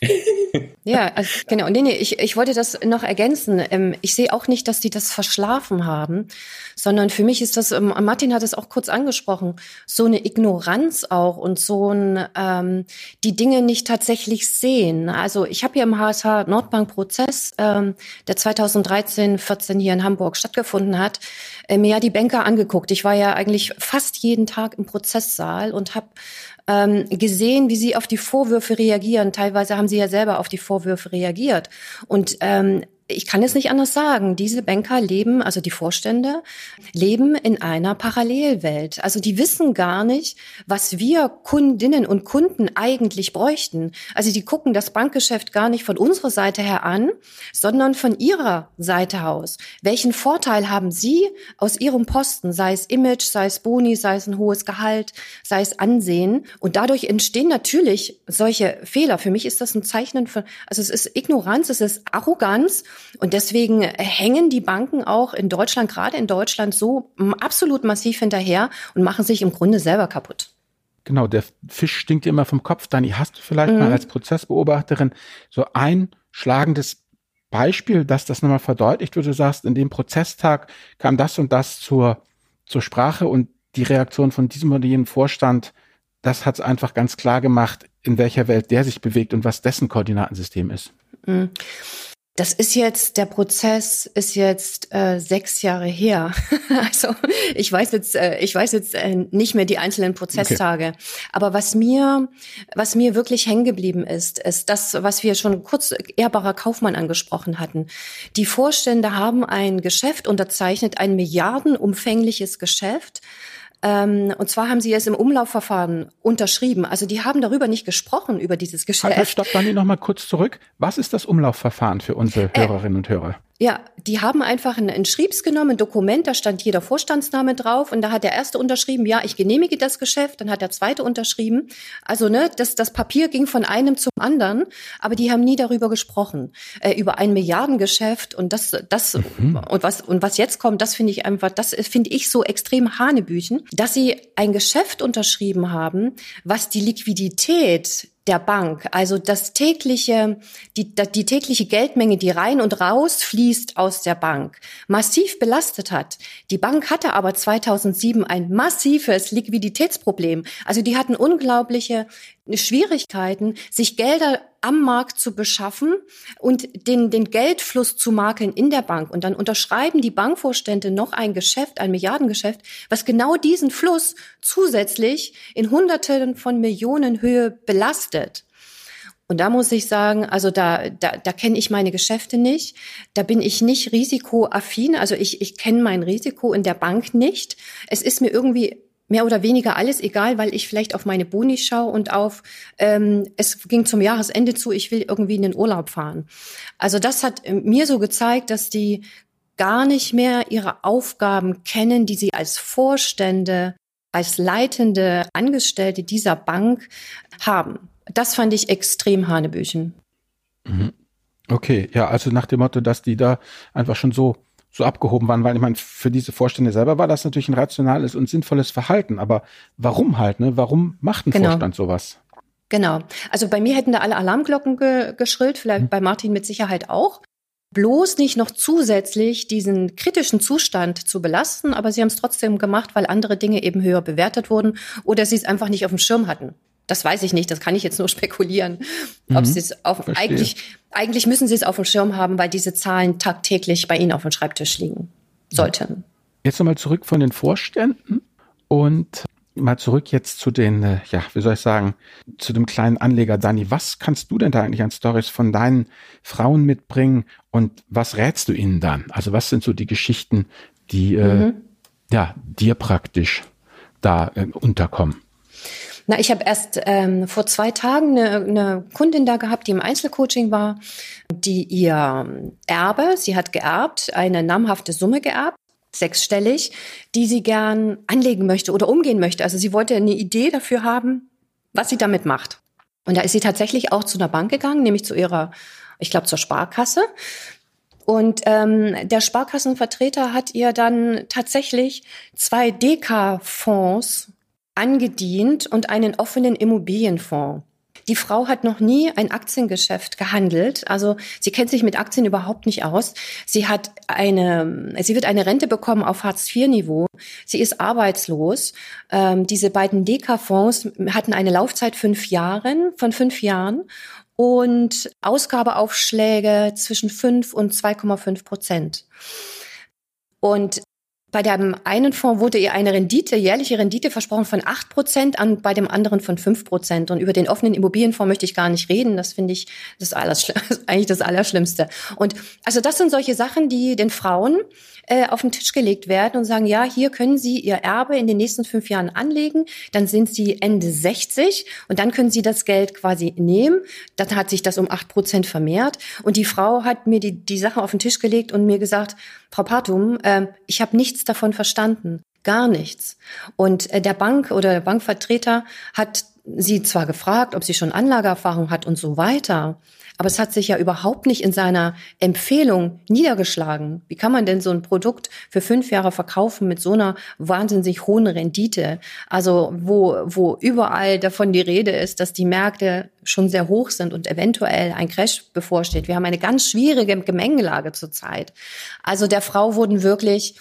[SPEAKER 1] (laughs)
[SPEAKER 3] Ja, also, genau. Nee, nee, ich, ich wollte das noch ergänzen. Ähm, ich sehe auch nicht, dass die das verschlafen haben, sondern für mich ist das, ähm, Martin hat es auch kurz angesprochen, so eine Ignoranz auch und so ein, ähm, die Dinge nicht tatsächlich sehen. Also ich habe hier im HSH Nordbank-Prozess, ähm, der 2013, 14 hier in Hamburg stattgefunden hat, äh, mir ja die Banker angeguckt. Ich war ja eigentlich fast jeden Tag im Prozesssaal und habe ähm, gesehen, wie sie auf die Vorwürfe reagieren. Teilweise haben sie ja selber auf die Vorwürfe reagiert. Und ähm, ich kann es nicht anders sagen. Diese Banker leben, also die Vorstände, leben in einer Parallelwelt. Also die wissen gar nicht, was wir Kundinnen und Kunden eigentlich bräuchten. Also die gucken das Bankgeschäft gar nicht von unserer Seite her an, sondern von ihrer Seite aus. Welchen Vorteil haben sie aus ihrem Posten, sei es Image, sei es Boni, sei es ein hohes Gehalt, sei es Ansehen? Und dadurch entstehen natürlich solche Fehler. Für mich ist das ein Zeichnen von, also es ist Ignoranz, es ist Arroganz und deswegen hängen die Banken auch in Deutschland, gerade in Deutschland, so absolut massiv hinterher und machen sich im Grunde selber kaputt.
[SPEAKER 1] Genau, der Fisch stinkt dir immer vom Kopf. Dani, hast du vielleicht mhm. mal als Prozessbeobachterin so ein schlagendes Beispiel, dass das nochmal verdeutlicht, wo du sagst, in dem Prozesstag kam das und das zur, zur Sprache und die Reaktion von diesem oder jenem Vorstand, das hat es einfach ganz klar gemacht, in welcher Welt der sich bewegt und was dessen Koordinatensystem ist. Mhm.
[SPEAKER 3] Das ist jetzt, der Prozess ist jetzt äh, sechs Jahre her. (laughs) also ich weiß jetzt, äh, ich weiß jetzt äh, nicht mehr die einzelnen Prozesstage. Okay. Aber was mir, was mir wirklich hängen geblieben ist, ist das, was wir schon kurz ehrbarer Kaufmann angesprochen hatten. Die Vorstände haben ein Geschäft unterzeichnet, ein milliardenumfängliches Geschäft ähm, und zwar haben sie es im Umlaufverfahren unterschrieben. Also die haben darüber nicht gesprochen, über dieses Geschäft.
[SPEAKER 1] Halt, stopp, Dani, noch mal kurz zurück. Was ist das Umlaufverfahren für unsere äh, Hörerinnen und Hörer?
[SPEAKER 3] Ja, die haben einfach ein, ein Schriebs genommen, ein Dokument, da stand jeder Vorstandsname drauf und da hat der erste unterschrieben, ja, ich genehmige das Geschäft, dann hat der zweite unterschrieben. Also, ne, das, das Papier ging von einem zum anderen, aber die haben nie darüber gesprochen, äh, über ein Milliardengeschäft und das, das, mhm. und was, und was jetzt kommt, das finde ich einfach, das finde ich so extrem Hanebüchen, dass sie ein Geschäft unterschrieben haben, was die Liquidität der Bank, also das tägliche, die, die tägliche Geldmenge, die rein und raus fließt aus der Bank, massiv belastet hat. Die Bank hatte aber 2007 ein massives Liquiditätsproblem. Also die hatten unglaubliche Schwierigkeiten, sich Gelder am Markt zu beschaffen und den, den Geldfluss zu makeln in der Bank. Und dann unterschreiben die Bankvorstände noch ein Geschäft, ein Milliardengeschäft, was genau diesen Fluss zusätzlich in Hunderten von Millionen Höhe belastet. Und da muss ich sagen, also da, da, da kenne ich meine Geschäfte nicht. Da bin ich nicht risikoaffin. Also ich, ich kenne mein Risiko in der Bank nicht. Es ist mir irgendwie mehr oder weniger alles egal, weil ich vielleicht auf meine Boni schaue und auf, ähm, es ging zum Jahresende zu, ich will irgendwie in den Urlaub fahren. Also das hat äh, mir so gezeigt, dass die gar nicht mehr ihre Aufgaben kennen, die sie als Vorstände, als leitende Angestellte dieser Bank haben. Das fand ich extrem hanebüchen.
[SPEAKER 1] Mhm. Okay, ja, also nach dem Motto, dass die da einfach schon so so abgehoben waren, weil ich meine, für diese Vorstände selber war das natürlich ein rationales und sinnvolles Verhalten. Aber warum halt, ne? Warum macht ein genau. Vorstand sowas?
[SPEAKER 3] Genau. Also bei mir hätten da alle Alarmglocken ge geschrillt, vielleicht mhm. bei Martin mit Sicherheit auch. Bloß nicht noch zusätzlich diesen kritischen Zustand zu belasten, aber sie haben es trotzdem gemacht, weil andere Dinge eben höher bewertet wurden oder sie es einfach nicht auf dem Schirm hatten. Das weiß ich nicht, das kann ich jetzt nur (laughs) spekulieren. Mhm, Ob sie es auf, eigentlich, eigentlich müssen sie es auf dem Schirm haben, weil diese Zahlen tagtäglich bei ihnen auf dem Schreibtisch liegen sollten.
[SPEAKER 1] Jetzt nochmal zurück von den Vorständen und mal zurück jetzt zu den, äh, ja, wie soll ich sagen, zu dem kleinen Anleger Dani. Was kannst du denn da eigentlich an Stories von deinen Frauen mitbringen und was rätst du ihnen dann? Also was sind so die Geschichten, die äh, mhm. äh, ja dir praktisch da äh, unterkommen?
[SPEAKER 3] Na, ich habe erst ähm, vor zwei Tagen eine, eine Kundin da gehabt, die im Einzelcoaching war, die ihr Erbe, sie hat geerbt, eine namhafte Summe geerbt, sechsstellig, die sie gern anlegen möchte oder umgehen möchte. Also sie wollte eine Idee dafür haben, was sie damit macht. Und da ist sie tatsächlich auch zu einer Bank gegangen, nämlich zu ihrer, ich glaube, zur Sparkasse. Und ähm, der Sparkassenvertreter hat ihr dann tatsächlich zwei DK-Fonds angedient und einen offenen Immobilienfonds. Die Frau hat noch nie ein Aktiengeschäft gehandelt, also sie kennt sich mit Aktien überhaupt nicht aus. Sie hat eine, sie wird eine Rente bekommen auf Hartz-IV-Niveau. Sie ist arbeitslos. Ähm, diese beiden Deka-Fonds hatten eine Laufzeit fünf Jahren, von fünf Jahren und Ausgabeaufschläge zwischen fünf und 2,5 Prozent. Und bei dem einen Fonds wurde ihr eine Rendite, jährliche Rendite versprochen von acht Prozent, an bei dem anderen von fünf Prozent. Und über den offenen Immobilienfonds möchte ich gar nicht reden. Das finde ich das, Allerschl (laughs) eigentlich das Allerschlimmste. Und also das sind solche Sachen, die den Frauen äh, auf den Tisch gelegt werden und sagen, ja, hier können Sie Ihr Erbe in den nächsten fünf Jahren anlegen, dann sind Sie Ende 60 und dann können Sie das Geld quasi nehmen. Dann hat sich das um acht Prozent vermehrt und die Frau hat mir die, die Sache auf den Tisch gelegt und mir gesagt, Frau Patum, äh, ich habe nichts davon verstanden. Gar nichts. Und äh, der Bank oder der Bankvertreter hat sie zwar gefragt, ob sie schon Anlageerfahrung hat und so weiter, aber es hat sich ja überhaupt nicht in seiner Empfehlung niedergeschlagen. Wie kann man denn so ein Produkt für fünf Jahre verkaufen mit so einer wahnsinnig hohen Rendite? Also wo, wo überall davon die Rede ist, dass die Märkte schon sehr hoch sind und eventuell ein Crash bevorsteht. Wir haben eine ganz schwierige Gemengelage zurzeit. Also der Frau wurden wirklich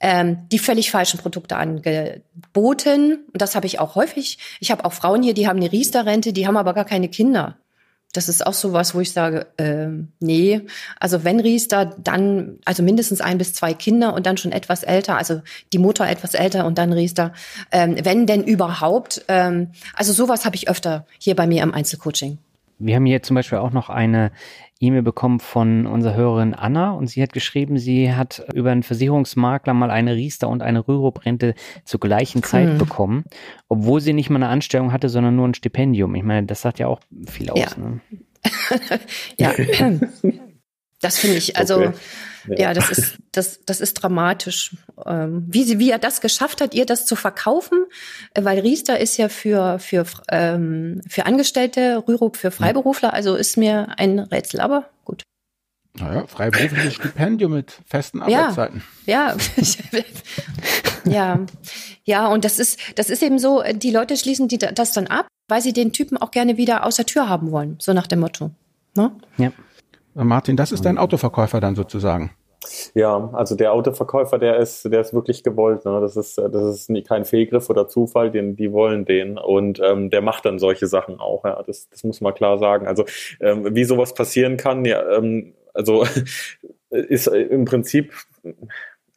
[SPEAKER 3] ähm, die völlig falschen Produkte angeboten. Und das habe ich auch häufig. Ich habe auch Frauen hier, die haben eine Riester-Rente, die haben aber gar keine Kinder. Das ist auch so was, wo ich sage, äh, nee, also wenn Riester, dann also mindestens ein bis zwei Kinder und dann schon etwas älter, also die Mutter etwas älter und dann Riester, ähm, wenn denn überhaupt. Ähm, also sowas habe ich öfter hier bei mir im Einzelcoaching.
[SPEAKER 2] Wir haben hier zum Beispiel auch noch eine E-Mail bekommen von unserer Hörerin Anna und sie hat geschrieben, sie hat über einen Versicherungsmakler mal eine Riester und eine Rürup-Rente zur gleichen Zeit hm. bekommen, obwohl sie nicht mal eine Anstellung hatte, sondern nur ein Stipendium. Ich meine, das sagt ja auch viel aus.
[SPEAKER 3] Ja,
[SPEAKER 2] ne? (laughs)
[SPEAKER 3] ja. (laughs) das finde ich, also okay. Ja, das ist, das, das ist dramatisch. Ähm, wie, sie, wie er das geschafft hat, ihr das zu verkaufen, äh, weil Riester ist ja für, für, ähm, für Angestellte, Rürup für Freiberufler, also ist mir ein Rätsel, aber gut.
[SPEAKER 1] Naja, freiberufliches Stipendium mit festen Arbeitszeiten.
[SPEAKER 3] Ja, ja, (laughs) ja, ja. Und das ist, das ist eben so. Die Leute schließen die, das dann ab, weil sie den Typen auch gerne wieder aus der Tür haben wollen. So nach dem Motto. Ne?
[SPEAKER 1] Ja. Martin, das ist dein Autoverkäufer dann sozusagen.
[SPEAKER 4] Ja, also der Autoverkäufer, der ist, der ist wirklich gewollt. Ne? Das ist, das ist nie, kein Fehlgriff oder Zufall, den, die wollen den. Und ähm, der macht dann solche Sachen auch. Ja, das, das muss man klar sagen. Also ähm, wie sowas passieren kann, ja, ähm, also (laughs) ist im Prinzip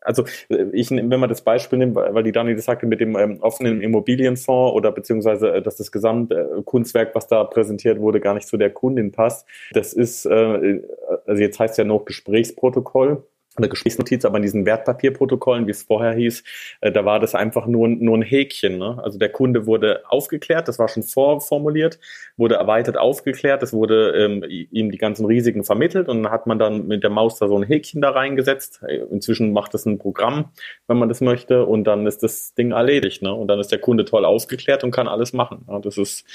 [SPEAKER 4] also ich, wenn man das Beispiel nimmt, weil die Dani das sagte mit dem ähm, offenen Immobilienfonds oder beziehungsweise, äh, dass das Gesamtkunstwerk, was da präsentiert wurde, gar nicht zu der Kundin passt. Das ist, äh, also jetzt heißt ja noch Gesprächsprotokoll eine Gesprächsnotiz, aber in diesen Wertpapierprotokollen, wie es vorher hieß, äh, da war das einfach nur, nur ein Häkchen. Ne? Also der Kunde wurde aufgeklärt, das war schon vorformuliert, wurde erweitert aufgeklärt, es wurde ähm, ihm die ganzen Risiken vermittelt und dann hat man dann mit der Maus da so ein Häkchen da reingesetzt. Äh, inzwischen macht das ein Programm, wenn man das möchte und dann ist das Ding erledigt. Ne? Und dann ist der Kunde toll aufgeklärt und kann alles machen. Ja? Das ist,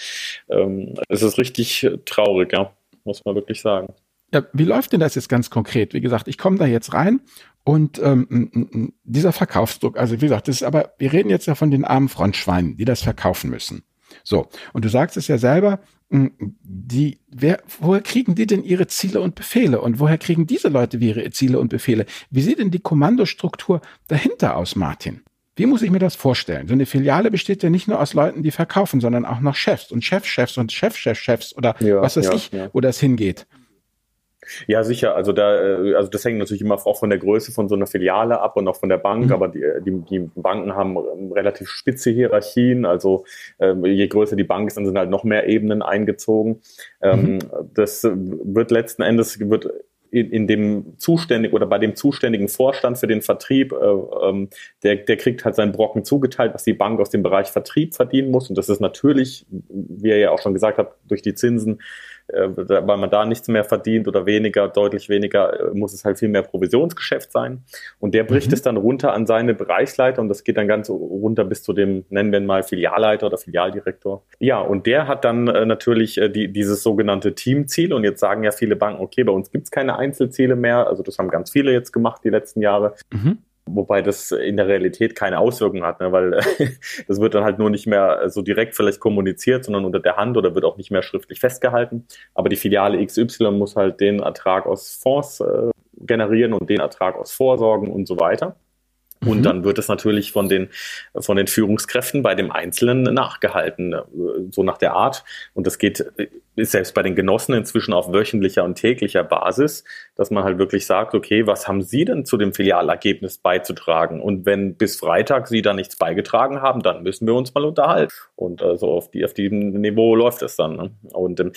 [SPEAKER 4] ähm, das ist richtig traurig, ja, muss man wirklich sagen.
[SPEAKER 1] Ja, wie läuft denn das jetzt ganz konkret? Wie gesagt, ich komme da jetzt rein und ähm, dieser Verkaufsdruck, also wie gesagt, das ist aber, wir reden jetzt ja von den armen Frontschweinen, die das verkaufen müssen. So, und du sagst es ja selber, die, wer, woher kriegen die denn ihre Ziele und Befehle? Und woher kriegen diese Leute ihre Ziele und Befehle? Wie sieht denn die Kommandostruktur dahinter aus, Martin? Wie muss ich mir das vorstellen? So eine Filiale besteht ja nicht nur aus Leuten, die verkaufen, sondern auch noch Chefs und Chefchefs und Chefchefchefs oder ja, was weiß ja, ich, ja. wo das hingeht.
[SPEAKER 4] Ja, sicher. Also da, äh, also das hängt natürlich immer auch von der Größe von so einer Filiale ab und auch von der Bank. Mhm. Aber die, die, die Banken haben relativ spitze Hierarchien. Also ähm, je größer die Bank ist, dann sind halt noch mehr Ebenen eingezogen. Ähm, mhm. Das wird letzten Endes wird in, in dem zuständigen oder bei dem zuständigen Vorstand für den Vertrieb, äh, ähm, der, der kriegt halt seinen Brocken zugeteilt, was die Bank aus dem Bereich Vertrieb verdienen muss. Und das ist natürlich, wie ihr ja auch schon gesagt habt, durch die Zinsen äh, weil man da nichts mehr verdient oder weniger, deutlich weniger, äh, muss es halt viel mehr Provisionsgeschäft sein. Und der bricht mhm. es dann runter an seine Bereichsleiter und das geht dann ganz runter bis zu dem, nennen wir ihn mal Filialleiter oder Filialdirektor. Ja, und der hat dann äh, natürlich äh, die, dieses sogenannte Teamziel und jetzt sagen ja viele Banken, okay, bei uns gibt's keine Einzelziele mehr, also das haben ganz viele jetzt gemacht die letzten Jahre. Mhm. Wobei das in der Realität keine Auswirkungen hat, ne? weil (laughs) das wird dann halt nur nicht mehr so direkt vielleicht kommuniziert, sondern unter der Hand oder wird auch nicht mehr schriftlich festgehalten. Aber die Filiale XY muss halt den Ertrag aus Fonds äh, generieren und den Ertrag aus Vorsorgen und so weiter. Und mhm. dann wird es natürlich von den, von den Führungskräften bei dem Einzelnen nachgehalten, äh, so nach der Art. Und das geht, ist selbst bei den Genossen inzwischen auf wöchentlicher und täglicher Basis, dass man halt wirklich sagt, okay, was haben Sie denn zu dem Filialergebnis beizutragen? Und wenn bis Freitag Sie da nichts beigetragen haben, dann müssen wir uns mal unterhalten. Und äh, so auf, die, auf diesem Niveau läuft es dann. Ne? Und ähm,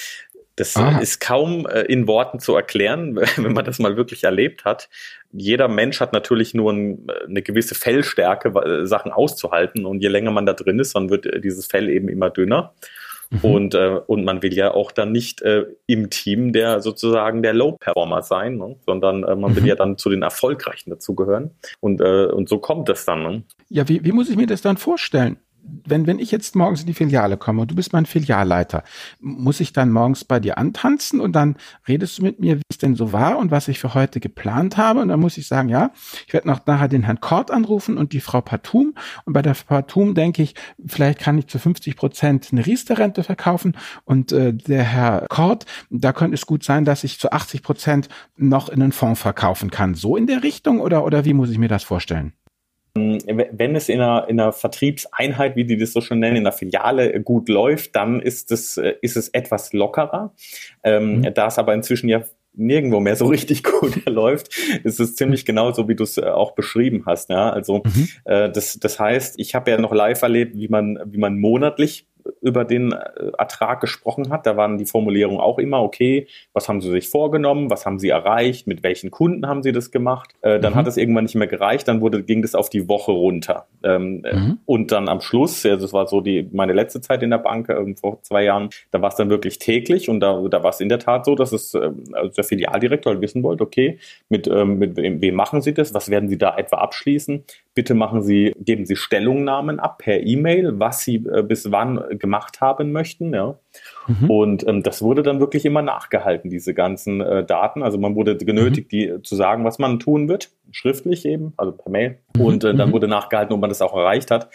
[SPEAKER 4] das Aha. ist kaum äh, in Worten zu erklären, (laughs) wenn man das mal wirklich erlebt hat. Jeder Mensch hat natürlich nur ein, eine gewisse Fellstärke, äh, Sachen auszuhalten. Und je länger man da drin ist, dann wird äh, dieses Fell eben immer dünner. Mhm. Und, äh, und man will ja auch dann nicht äh, im Team der sozusagen der Low-Performer sein, ne? sondern äh, man mhm. will ja dann zu den Erfolgreichen dazugehören. Und, äh, und so kommt es dann. Ne?
[SPEAKER 1] Ja, wie, wie muss ich mir das dann vorstellen? Wenn, wenn ich jetzt morgens in die Filiale komme und du bist mein Filialleiter, muss ich dann morgens bei dir antanzen und dann redest du mit mir, wie es denn so war und was ich für heute geplant habe. Und dann muss ich sagen, ja, ich werde noch nachher den Herrn Kort anrufen und die Frau Patum. Und bei der Patum denke ich, vielleicht kann ich zu 50 Prozent eine Riester-Rente verkaufen. Und äh, der Herr Kort, da könnte es gut sein, dass ich zu 80 Prozent noch in einen Fonds verkaufen kann. So in der Richtung oder, oder wie muss ich mir das vorstellen?
[SPEAKER 4] Wenn es in einer, in einer Vertriebseinheit, wie die das so schon nennen, in einer Filiale gut läuft, dann ist es, äh, ist es etwas lockerer. Ähm, mhm. Da es aber inzwischen ja nirgendwo mehr so (laughs) richtig gut läuft, ist es ziemlich genau so, wie du es äh, auch beschrieben hast. Ja? Also mhm. äh, das, das heißt, ich habe ja noch live erlebt, wie man, wie man monatlich über den äh, Ertrag gesprochen hat. Da waren die Formulierungen auch immer, okay, was haben Sie sich vorgenommen, was haben Sie erreicht, mit welchen Kunden haben Sie das gemacht. Äh, dann mhm. hat es irgendwann nicht mehr gereicht, dann wurde, ging das auf die Woche runter. Ähm, äh, mhm. Und dann am Schluss, ja, das war so die meine letzte Zeit in der Bank äh, vor zwei Jahren, da war es dann wirklich täglich und da, da war es in der Tat so, dass es äh, also der Filialdirektor halt wissen wollte, okay, mit, ähm, mit wem, wem machen Sie das, was werden Sie da etwa abschließen? Bitte machen Sie, geben Sie Stellungnahmen ab per E-Mail, was Sie äh, bis wann gemacht haben möchten. Ja. Mhm. Und ähm, das wurde dann wirklich immer nachgehalten, diese ganzen äh, Daten. Also man wurde genötigt, mhm. die zu sagen, was man tun wird, schriftlich eben, also per Mail. Mhm. Und äh, dann mhm. wurde nachgehalten, ob man das auch erreicht hat.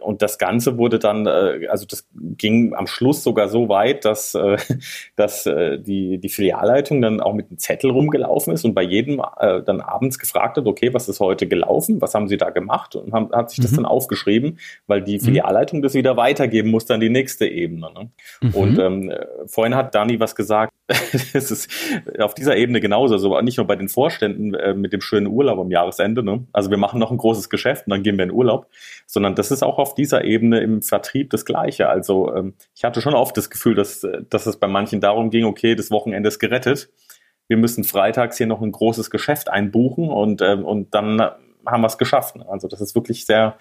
[SPEAKER 4] Und das Ganze wurde dann, äh, also das ging am Schluss sogar so weit, dass, äh, (laughs) dass äh, die, die Filialleitung dann auch mit einem Zettel rumgelaufen ist und bei jedem äh, dann abends gefragt hat, okay, was ist heute gelaufen, was haben Sie da gemacht und haben, hat sich das mhm. dann aufgeschrieben, weil die mhm. Filialleitung das wieder weitergeben muss dann die nächste Ebene. Ne? Mhm. Und ähm, vorhin hat Dani was gesagt, (laughs) es ist auf dieser Ebene genauso, also nicht nur bei den Vorständen äh, mit dem schönen Urlaub am Jahresende, ne? also wir machen noch ein großes Geschäft und dann gehen wir in Urlaub, sondern das ist auch auf dieser Ebene im Vertrieb das Gleiche. Also ähm, ich hatte schon oft das Gefühl, dass, dass es bei manchen darum ging, okay, das Wochenende ist gerettet, wir müssen freitags hier noch ein großes Geschäft einbuchen und, ähm, und dann haben wir es geschafft. Ne? Also das ist wirklich sehr,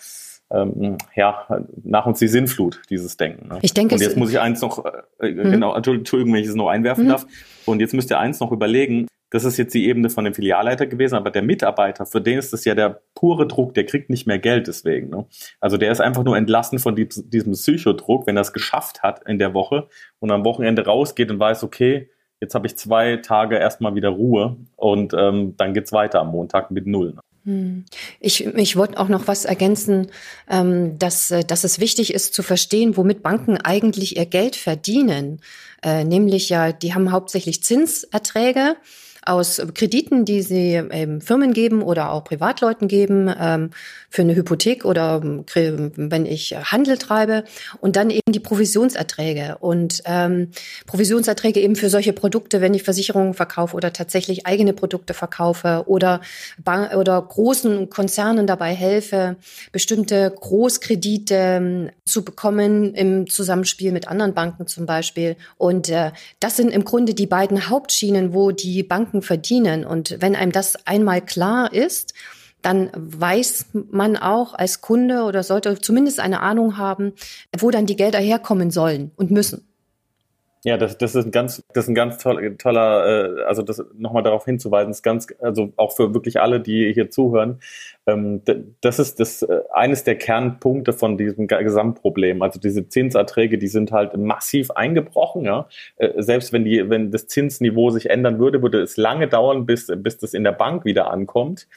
[SPEAKER 4] ähm, ja, nach uns die Sinnflut, dieses Denken. Ne?
[SPEAKER 3] Ich denke,
[SPEAKER 4] und jetzt muss ich eins noch, äh, mhm. genau, Entschuldigung, wenn ich es noch einwerfen mhm. darf. Und jetzt müsst ihr eins noch überlegen, das ist jetzt die Ebene von dem Filialleiter gewesen, aber der Mitarbeiter, für den ist das ja der pure Druck, der kriegt nicht mehr Geld deswegen. Ne? Also der ist einfach nur entlassen von diesem Psychodruck, wenn er es geschafft hat in der Woche und am Wochenende rausgeht und weiß, okay, jetzt habe ich zwei Tage erstmal wieder Ruhe und ähm, dann geht's weiter am Montag mit Null. Ne?
[SPEAKER 3] Hm. Ich, ich wollte auch noch was ergänzen, ähm, dass, äh, dass es wichtig ist zu verstehen, womit Banken eigentlich ihr Geld verdienen. Äh, nämlich ja, die haben hauptsächlich Zinserträge aus Krediten, die sie ähm, Firmen geben oder auch Privatleuten geben ähm, für eine Hypothek oder ähm, wenn ich Handel treibe und dann eben die Provisionserträge und ähm, Provisionserträge eben für solche Produkte, wenn ich Versicherungen verkaufe oder tatsächlich eigene Produkte verkaufe oder Bank oder großen Konzernen dabei helfe, bestimmte Großkredite ähm, zu bekommen im Zusammenspiel mit anderen Banken zum Beispiel. Und äh, das sind im Grunde die beiden Hauptschienen, wo die Banken Banken verdienen. Und wenn einem das einmal klar ist, dann weiß man auch als Kunde oder sollte zumindest eine Ahnung haben, wo dann die Gelder herkommen sollen und müssen.
[SPEAKER 4] Ja, das, das ist ein ganz, das ist ein ganz toller, toller äh, also das nochmal darauf hinzuweisen, ist ganz, also auch für wirklich alle, die hier zuhören, ähm, das ist das äh, eines der Kernpunkte von diesem Gesamtproblem. Also diese Zinserträge, die sind halt massiv eingebrochen. Ja, äh, selbst wenn die, wenn das Zinsniveau sich ändern würde, würde es lange dauern, bis bis das in der Bank wieder ankommt.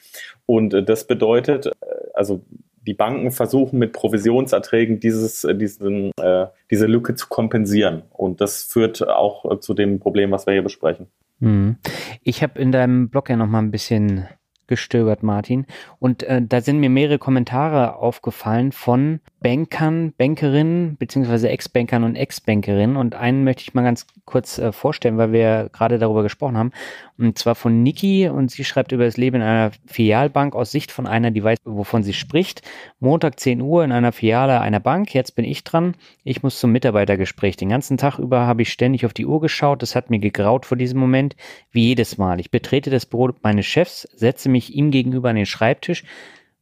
[SPEAKER 4] Und äh, das bedeutet, äh, also die Banken versuchen mit Provisionserträgen dieses, äh, diesen, äh, diese Lücke zu kompensieren. Und das führt auch zu dem Problem, was wir hier besprechen.
[SPEAKER 2] Hm. Ich habe in deinem Blog ja noch mal ein bisschen gestöbert, Martin. Und äh, da sind mir mehrere Kommentare aufgefallen von Bankern, Bankerinnen, beziehungsweise Ex-Bankern und Ex-Bankerinnen. Und einen möchte ich mal ganz kurz äh, vorstellen, weil wir gerade darüber gesprochen haben. Und zwar von Niki und sie schreibt über das Leben in einer Filialbank aus Sicht von einer, die weiß, wovon sie spricht. Montag 10 Uhr in einer Filiale einer Bank. Jetzt bin ich dran. Ich muss zum Mitarbeitergespräch. Den ganzen Tag über habe ich ständig auf die Uhr geschaut. Das hat mir gegraut vor diesem Moment, wie jedes Mal. Ich betrete das Büro meines Chefs, setze mich ihm gegenüber an den Schreibtisch,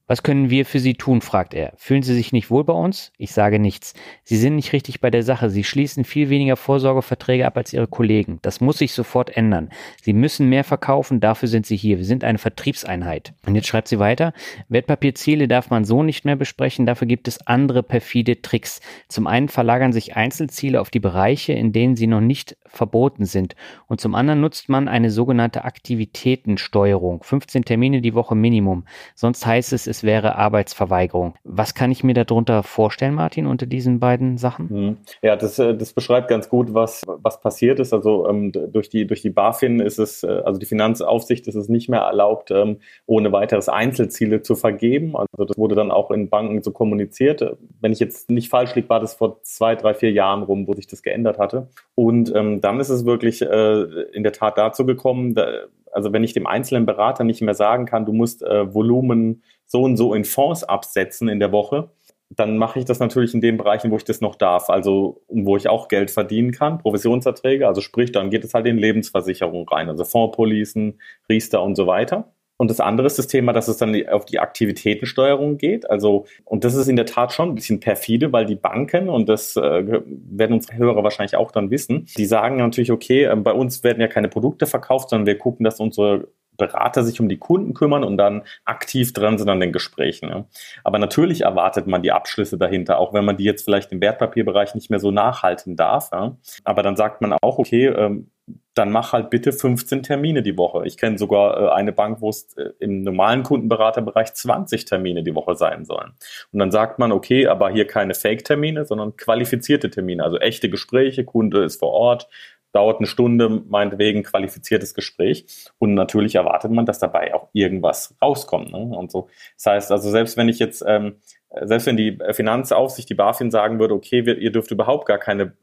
[SPEAKER 2] was können wir für Sie tun? fragt er. Fühlen Sie sich nicht wohl bei uns? Ich sage nichts. Sie sind nicht richtig bei der Sache. Sie schließen viel weniger Vorsorgeverträge ab als Ihre Kollegen. Das muss sich sofort ändern. Sie müssen mehr verkaufen, dafür sind Sie hier. Wir sind eine Vertriebseinheit. Und jetzt schreibt sie weiter. Wertpapierziele darf man so nicht mehr besprechen. Dafür gibt es andere perfide Tricks. Zum einen verlagern sich Einzelziele auf die Bereiche, in denen sie noch nicht verboten sind. Und zum anderen nutzt man eine sogenannte Aktivitätensteuerung. 15 Termine die Woche Minimum. Sonst heißt es, es es wäre Arbeitsverweigerung. Was kann ich mir darunter vorstellen, Martin, unter diesen beiden Sachen?
[SPEAKER 4] Hm. Ja, das, äh, das beschreibt ganz gut, was, was passiert ist. Also ähm, durch, die, durch die BaFin ist es, äh, also die Finanzaufsicht ist es nicht mehr erlaubt, ähm, ohne weiteres Einzelziele zu vergeben. Also das wurde dann auch in Banken so kommuniziert. Wenn ich jetzt nicht falsch liege, war das vor zwei, drei, vier Jahren rum, wo sich das geändert hatte. Und ähm, dann ist es wirklich äh, in der Tat dazu gekommen, da, also wenn ich dem einzelnen Berater nicht mehr sagen kann, du musst äh, Volumen so und so in Fonds absetzen in der Woche, dann mache ich das natürlich in den Bereichen, wo ich das noch darf, also wo ich auch Geld verdienen kann, Provisionserträge, also sprich, dann geht es halt in Lebensversicherung rein, also Fondspolicen, Riester und so weiter. Und das andere ist das Thema, dass es dann auf die Aktivitätensteuerung geht. Also, und das ist in der Tat schon ein bisschen perfide, weil die Banken, und das äh, werden unsere Hörer wahrscheinlich auch dann wissen, die sagen natürlich, okay, äh, bei uns werden ja keine Produkte verkauft, sondern wir gucken, dass unsere Berater sich um die Kunden kümmern und dann aktiv dran sind an den Gesprächen. Ja. Aber natürlich erwartet man die Abschlüsse dahinter, auch wenn man die jetzt vielleicht im Wertpapierbereich nicht mehr so nachhalten darf. Ja. Aber dann sagt man auch, okay, ähm, dann mach halt bitte 15 Termine die Woche. Ich kenne sogar äh, eine Bank, wo es äh, im normalen Kundenberaterbereich 20 Termine die Woche sein sollen. Und dann sagt man, okay, aber hier keine Fake-Termine, sondern qualifizierte Termine, also echte Gespräche, Kunde ist vor Ort, dauert eine Stunde, meinetwegen qualifiziertes Gespräch. Und natürlich erwartet man, dass dabei auch irgendwas rauskommt. Ne? Und so. Das heißt also, selbst wenn ich jetzt, ähm, selbst wenn die Finanzaufsicht, die BaFin sagen würde, okay, wir, ihr dürft überhaupt gar keine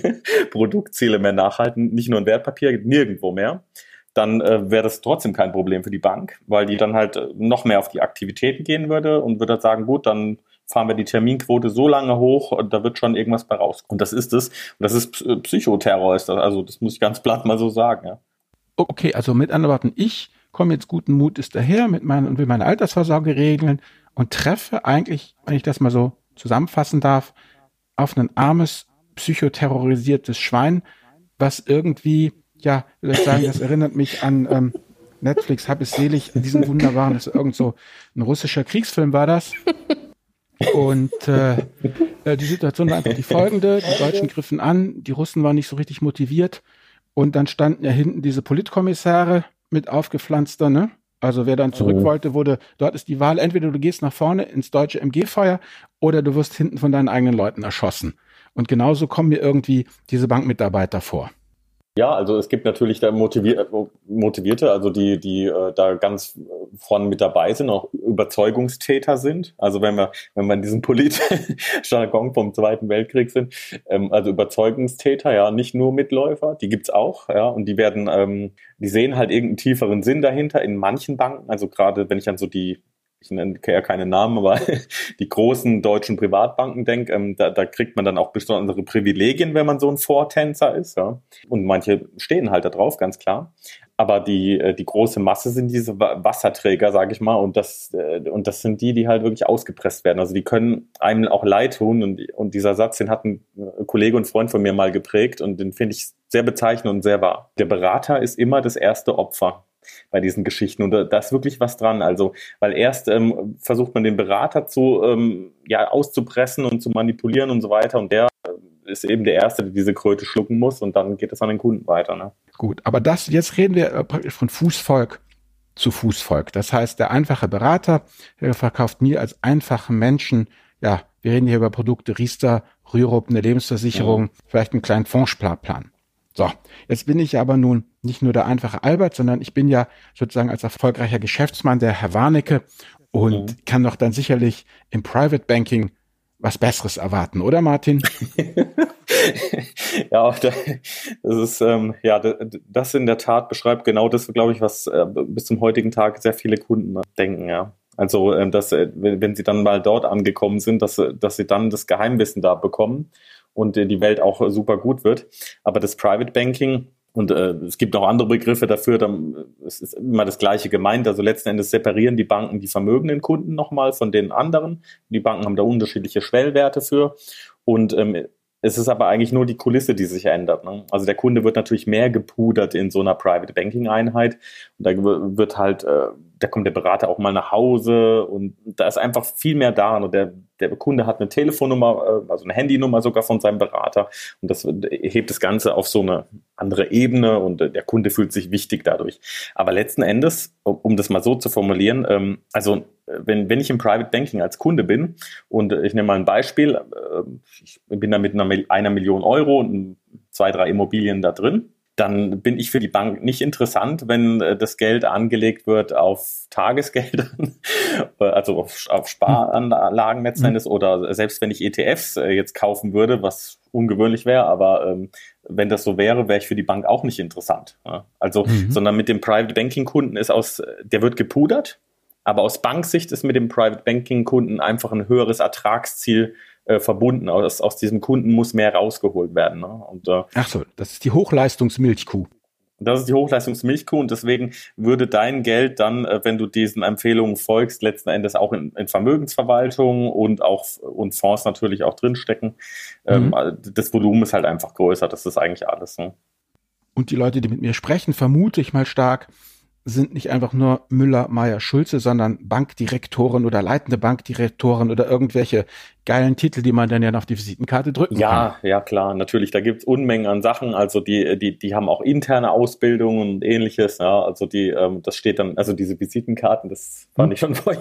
[SPEAKER 4] (laughs) Produktziele mehr nachhalten, nicht nur ein Wertpapier, nirgendwo mehr, dann äh, wäre das trotzdem kein Problem für die Bank, weil die dann halt noch mehr auf die Aktivitäten gehen würde und würde sagen, gut, dann fahren wir die Terminquote so lange hoch, da wird schon irgendwas bei rauskommen. Und das ist es. Und das ist Psychoterror, ist das. Also das muss ich ganz platt mal so sagen. Ja.
[SPEAKER 1] Okay, also mit anderen Worten, ich komme jetzt guten Mutes daher mit meinen und will meine Altersvorsorge regeln und treffe eigentlich, wenn ich das mal so zusammenfassen darf, auf ein armes, psychoterrorisiertes Schwein, was irgendwie, ja, wie soll ich sagen, das erinnert mich an ähm, Netflix, hab es selig, diesen wunderbaren, das ist irgend so ein russischer Kriegsfilm war das. Und äh, äh, die Situation war einfach die folgende. Die Deutschen griffen an, die Russen waren nicht so richtig motiviert. Und dann standen ja hinten diese Politkommissare mit aufgepflanzter, ne? Also wer dann zurück oh. wollte, wurde, dort ist die Wahl, entweder du gehst nach vorne ins deutsche MG-Feuer oder du wirst hinten von deinen eigenen Leuten erschossen. Und genauso kommen mir irgendwie diese Bankmitarbeiter vor.
[SPEAKER 4] Ja, also es gibt natürlich da motivier Motivierte, also die, die äh, da ganz vorne mit dabei sind, auch Überzeugungstäter sind. Also wenn wir, wenn wir in diesem Polit-Jargon (laughs) vom Zweiten Weltkrieg sind, ähm, also Überzeugungstäter, ja, nicht nur Mitläufer, die gibt's auch, ja, und die werden, ähm, die sehen halt irgendeinen tieferen Sinn dahinter in manchen Banken. Also gerade wenn ich an so die ich nenne ja keine Namen, aber (laughs) die großen deutschen Privatbanken denke, ähm, da, da kriegt man dann auch besondere Privilegien, wenn man so ein Vortänzer ist. Ja. Und manche stehen halt da drauf, ganz klar. Aber die, äh, die große Masse sind diese Wasserträger, sage ich mal, und das, äh, und das sind die, die halt wirklich ausgepresst werden. Also die können einem auch leid tun. Und, und dieser Satz, den hat ein äh, Kollege und Freund von mir mal geprägt und den finde ich sehr bezeichnend und sehr wahr. Der Berater ist immer das erste Opfer bei diesen Geschichten. Und da, ist wirklich was dran. Also, weil erst ähm, versucht man den Berater zu, ähm, ja, auszupressen und zu manipulieren und so weiter. Und der äh, ist eben der Erste, der diese Kröte schlucken muss und dann geht es an den Kunden weiter. Ne?
[SPEAKER 1] Gut, aber das, jetzt reden wir äh, praktisch von Fußvolk zu Fußvolk. Das heißt, der einfache Berater der verkauft mir als einfachen Menschen, ja, wir reden hier über Produkte Riester, Rürup, eine Lebensversicherung, ja. vielleicht einen kleinen Fondssparplan. So, jetzt bin ich aber nun nicht nur der einfache Albert, sondern ich bin ja sozusagen als erfolgreicher Geschäftsmann der Herr Warnecke und mhm. kann doch dann sicherlich im Private Banking was Besseres erwarten, oder Martin? (laughs)
[SPEAKER 4] ja, das ist ähm, ja das in der Tat beschreibt genau das, glaube ich, was äh, bis zum heutigen Tag sehr viele Kunden denken, ja. Also, ähm, dass äh, wenn sie dann mal dort angekommen sind, dass, dass sie dann das Geheimwissen da bekommen und äh, die Welt auch super gut wird. Aber das Private Banking, und äh, es gibt auch andere Begriffe dafür, dann, es ist immer das Gleiche gemeint. Also letzten Endes separieren die Banken die vermögenden Kunden nochmal von den anderen. Die Banken haben da unterschiedliche Schwellwerte für. Und ähm, es ist aber eigentlich nur die Kulisse, die sich ändert. Ne? Also der Kunde wird natürlich mehr gepudert in so einer Private Banking Einheit. Und da wird halt, äh, da kommt der Berater auch mal nach Hause und da ist einfach viel mehr da. Und der, der Kunde hat eine Telefonnummer, äh, also eine Handynummer sogar von seinem Berater. Und das hebt das Ganze auf so eine andere Ebene und äh, der Kunde fühlt sich wichtig dadurch. Aber letzten Endes, um das mal so zu formulieren, ähm, also wenn, wenn ich im Private Banking als Kunde bin und ich nehme mal ein Beispiel, ich bin da mit einer, einer Million Euro und zwei, drei Immobilien da drin dann bin ich für die Bank nicht interessant, wenn äh, das Geld angelegt wird auf Tagesgeldern, (laughs) äh, also auf, auf Sparanlagen letzten mhm. Endes oder selbst wenn ich ETFs äh, jetzt kaufen würde, was ungewöhnlich wäre, aber ähm, wenn das so wäre, wäre ich für die Bank auch nicht interessant. Ja? Also, mhm. sondern mit dem Private Banking Kunden ist aus, der wird gepudert, aber aus Banksicht ist mit dem Private Banking Kunden einfach ein höheres Ertragsziel äh, verbunden. Aus, aus diesem Kunden muss mehr rausgeholt werden. Ne? Und,
[SPEAKER 1] äh, Ach so, das ist die Hochleistungsmilchkuh.
[SPEAKER 4] Das ist die Hochleistungsmilchkuh und deswegen würde dein Geld dann, äh, wenn du diesen Empfehlungen folgst, letzten Endes auch in, in Vermögensverwaltung und auch und Fonds natürlich auch drinstecken. Ähm, mhm. Ähm, das Volumen ist halt einfach größer. Das ist eigentlich alles. Ne?
[SPEAKER 1] Und die Leute, die mit mir sprechen, vermute ich mal stark, sind nicht einfach nur Müller, Meier, Schulze, sondern Bankdirektoren oder leitende Bankdirektoren oder irgendwelche geilen Titel, die man dann ja noch auf die Visitenkarte drücken
[SPEAKER 4] ja,
[SPEAKER 1] kann.
[SPEAKER 4] Ja, ja, klar, natürlich. Da gibt's Unmengen an Sachen. Also die, die, die haben auch interne Ausbildungen und ähnliches. Ja, also die, ähm, das steht dann, also diese Visitenkarten, das fand hm. ich schon (laughs) vor,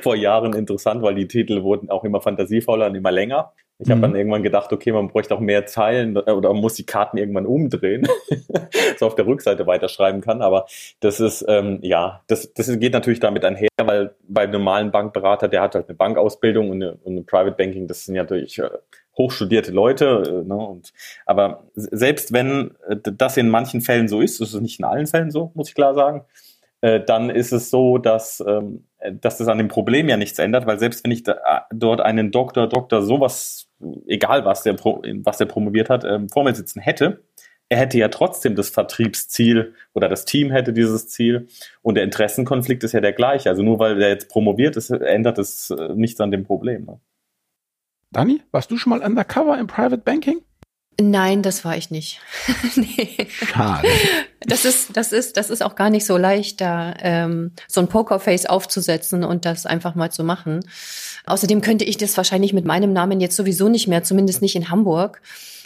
[SPEAKER 4] vor Jahren interessant, weil die Titel wurden auch immer fantasievoller und immer länger. Ich habe mhm. dann irgendwann gedacht, okay, man bräuchte auch mehr Zeilen äh, oder man muss die Karten irgendwann umdrehen, (laughs) so auf der Rückseite weiterschreiben kann. Aber das ist, ähm, ja, das, das geht natürlich damit einher, weil beim normalen Bankberater, der hat halt eine Bankausbildung und eine, und eine Private Banking, das sind ja natürlich äh, hochstudierte Leute. Äh, ne? und, aber selbst wenn äh, das in manchen Fällen so ist, das ist nicht in allen Fällen so, muss ich klar sagen, äh, dann ist es so, dass, ähm, dass das an dem Problem ja nichts ändert, weil selbst wenn ich da, äh, dort einen Doktor, Doktor sowas egal was der, was der promoviert hat, ähm, vor mir sitzen hätte, er hätte ja trotzdem das Vertriebsziel oder das Team hätte dieses Ziel und der Interessenkonflikt ist ja der gleiche. Also nur weil er jetzt promoviert ist, ändert es äh, nichts an dem Problem. Ne?
[SPEAKER 1] Dani, warst du schon mal undercover im Private Banking?
[SPEAKER 3] Nein, das war ich nicht. (laughs)
[SPEAKER 1] nee. Schade.
[SPEAKER 3] Das ist, das ist, das ist auch gar nicht so leicht, da ähm, so ein Pokerface aufzusetzen und das einfach mal zu machen. Außerdem könnte ich das wahrscheinlich mit meinem Namen jetzt sowieso nicht mehr, zumindest nicht in Hamburg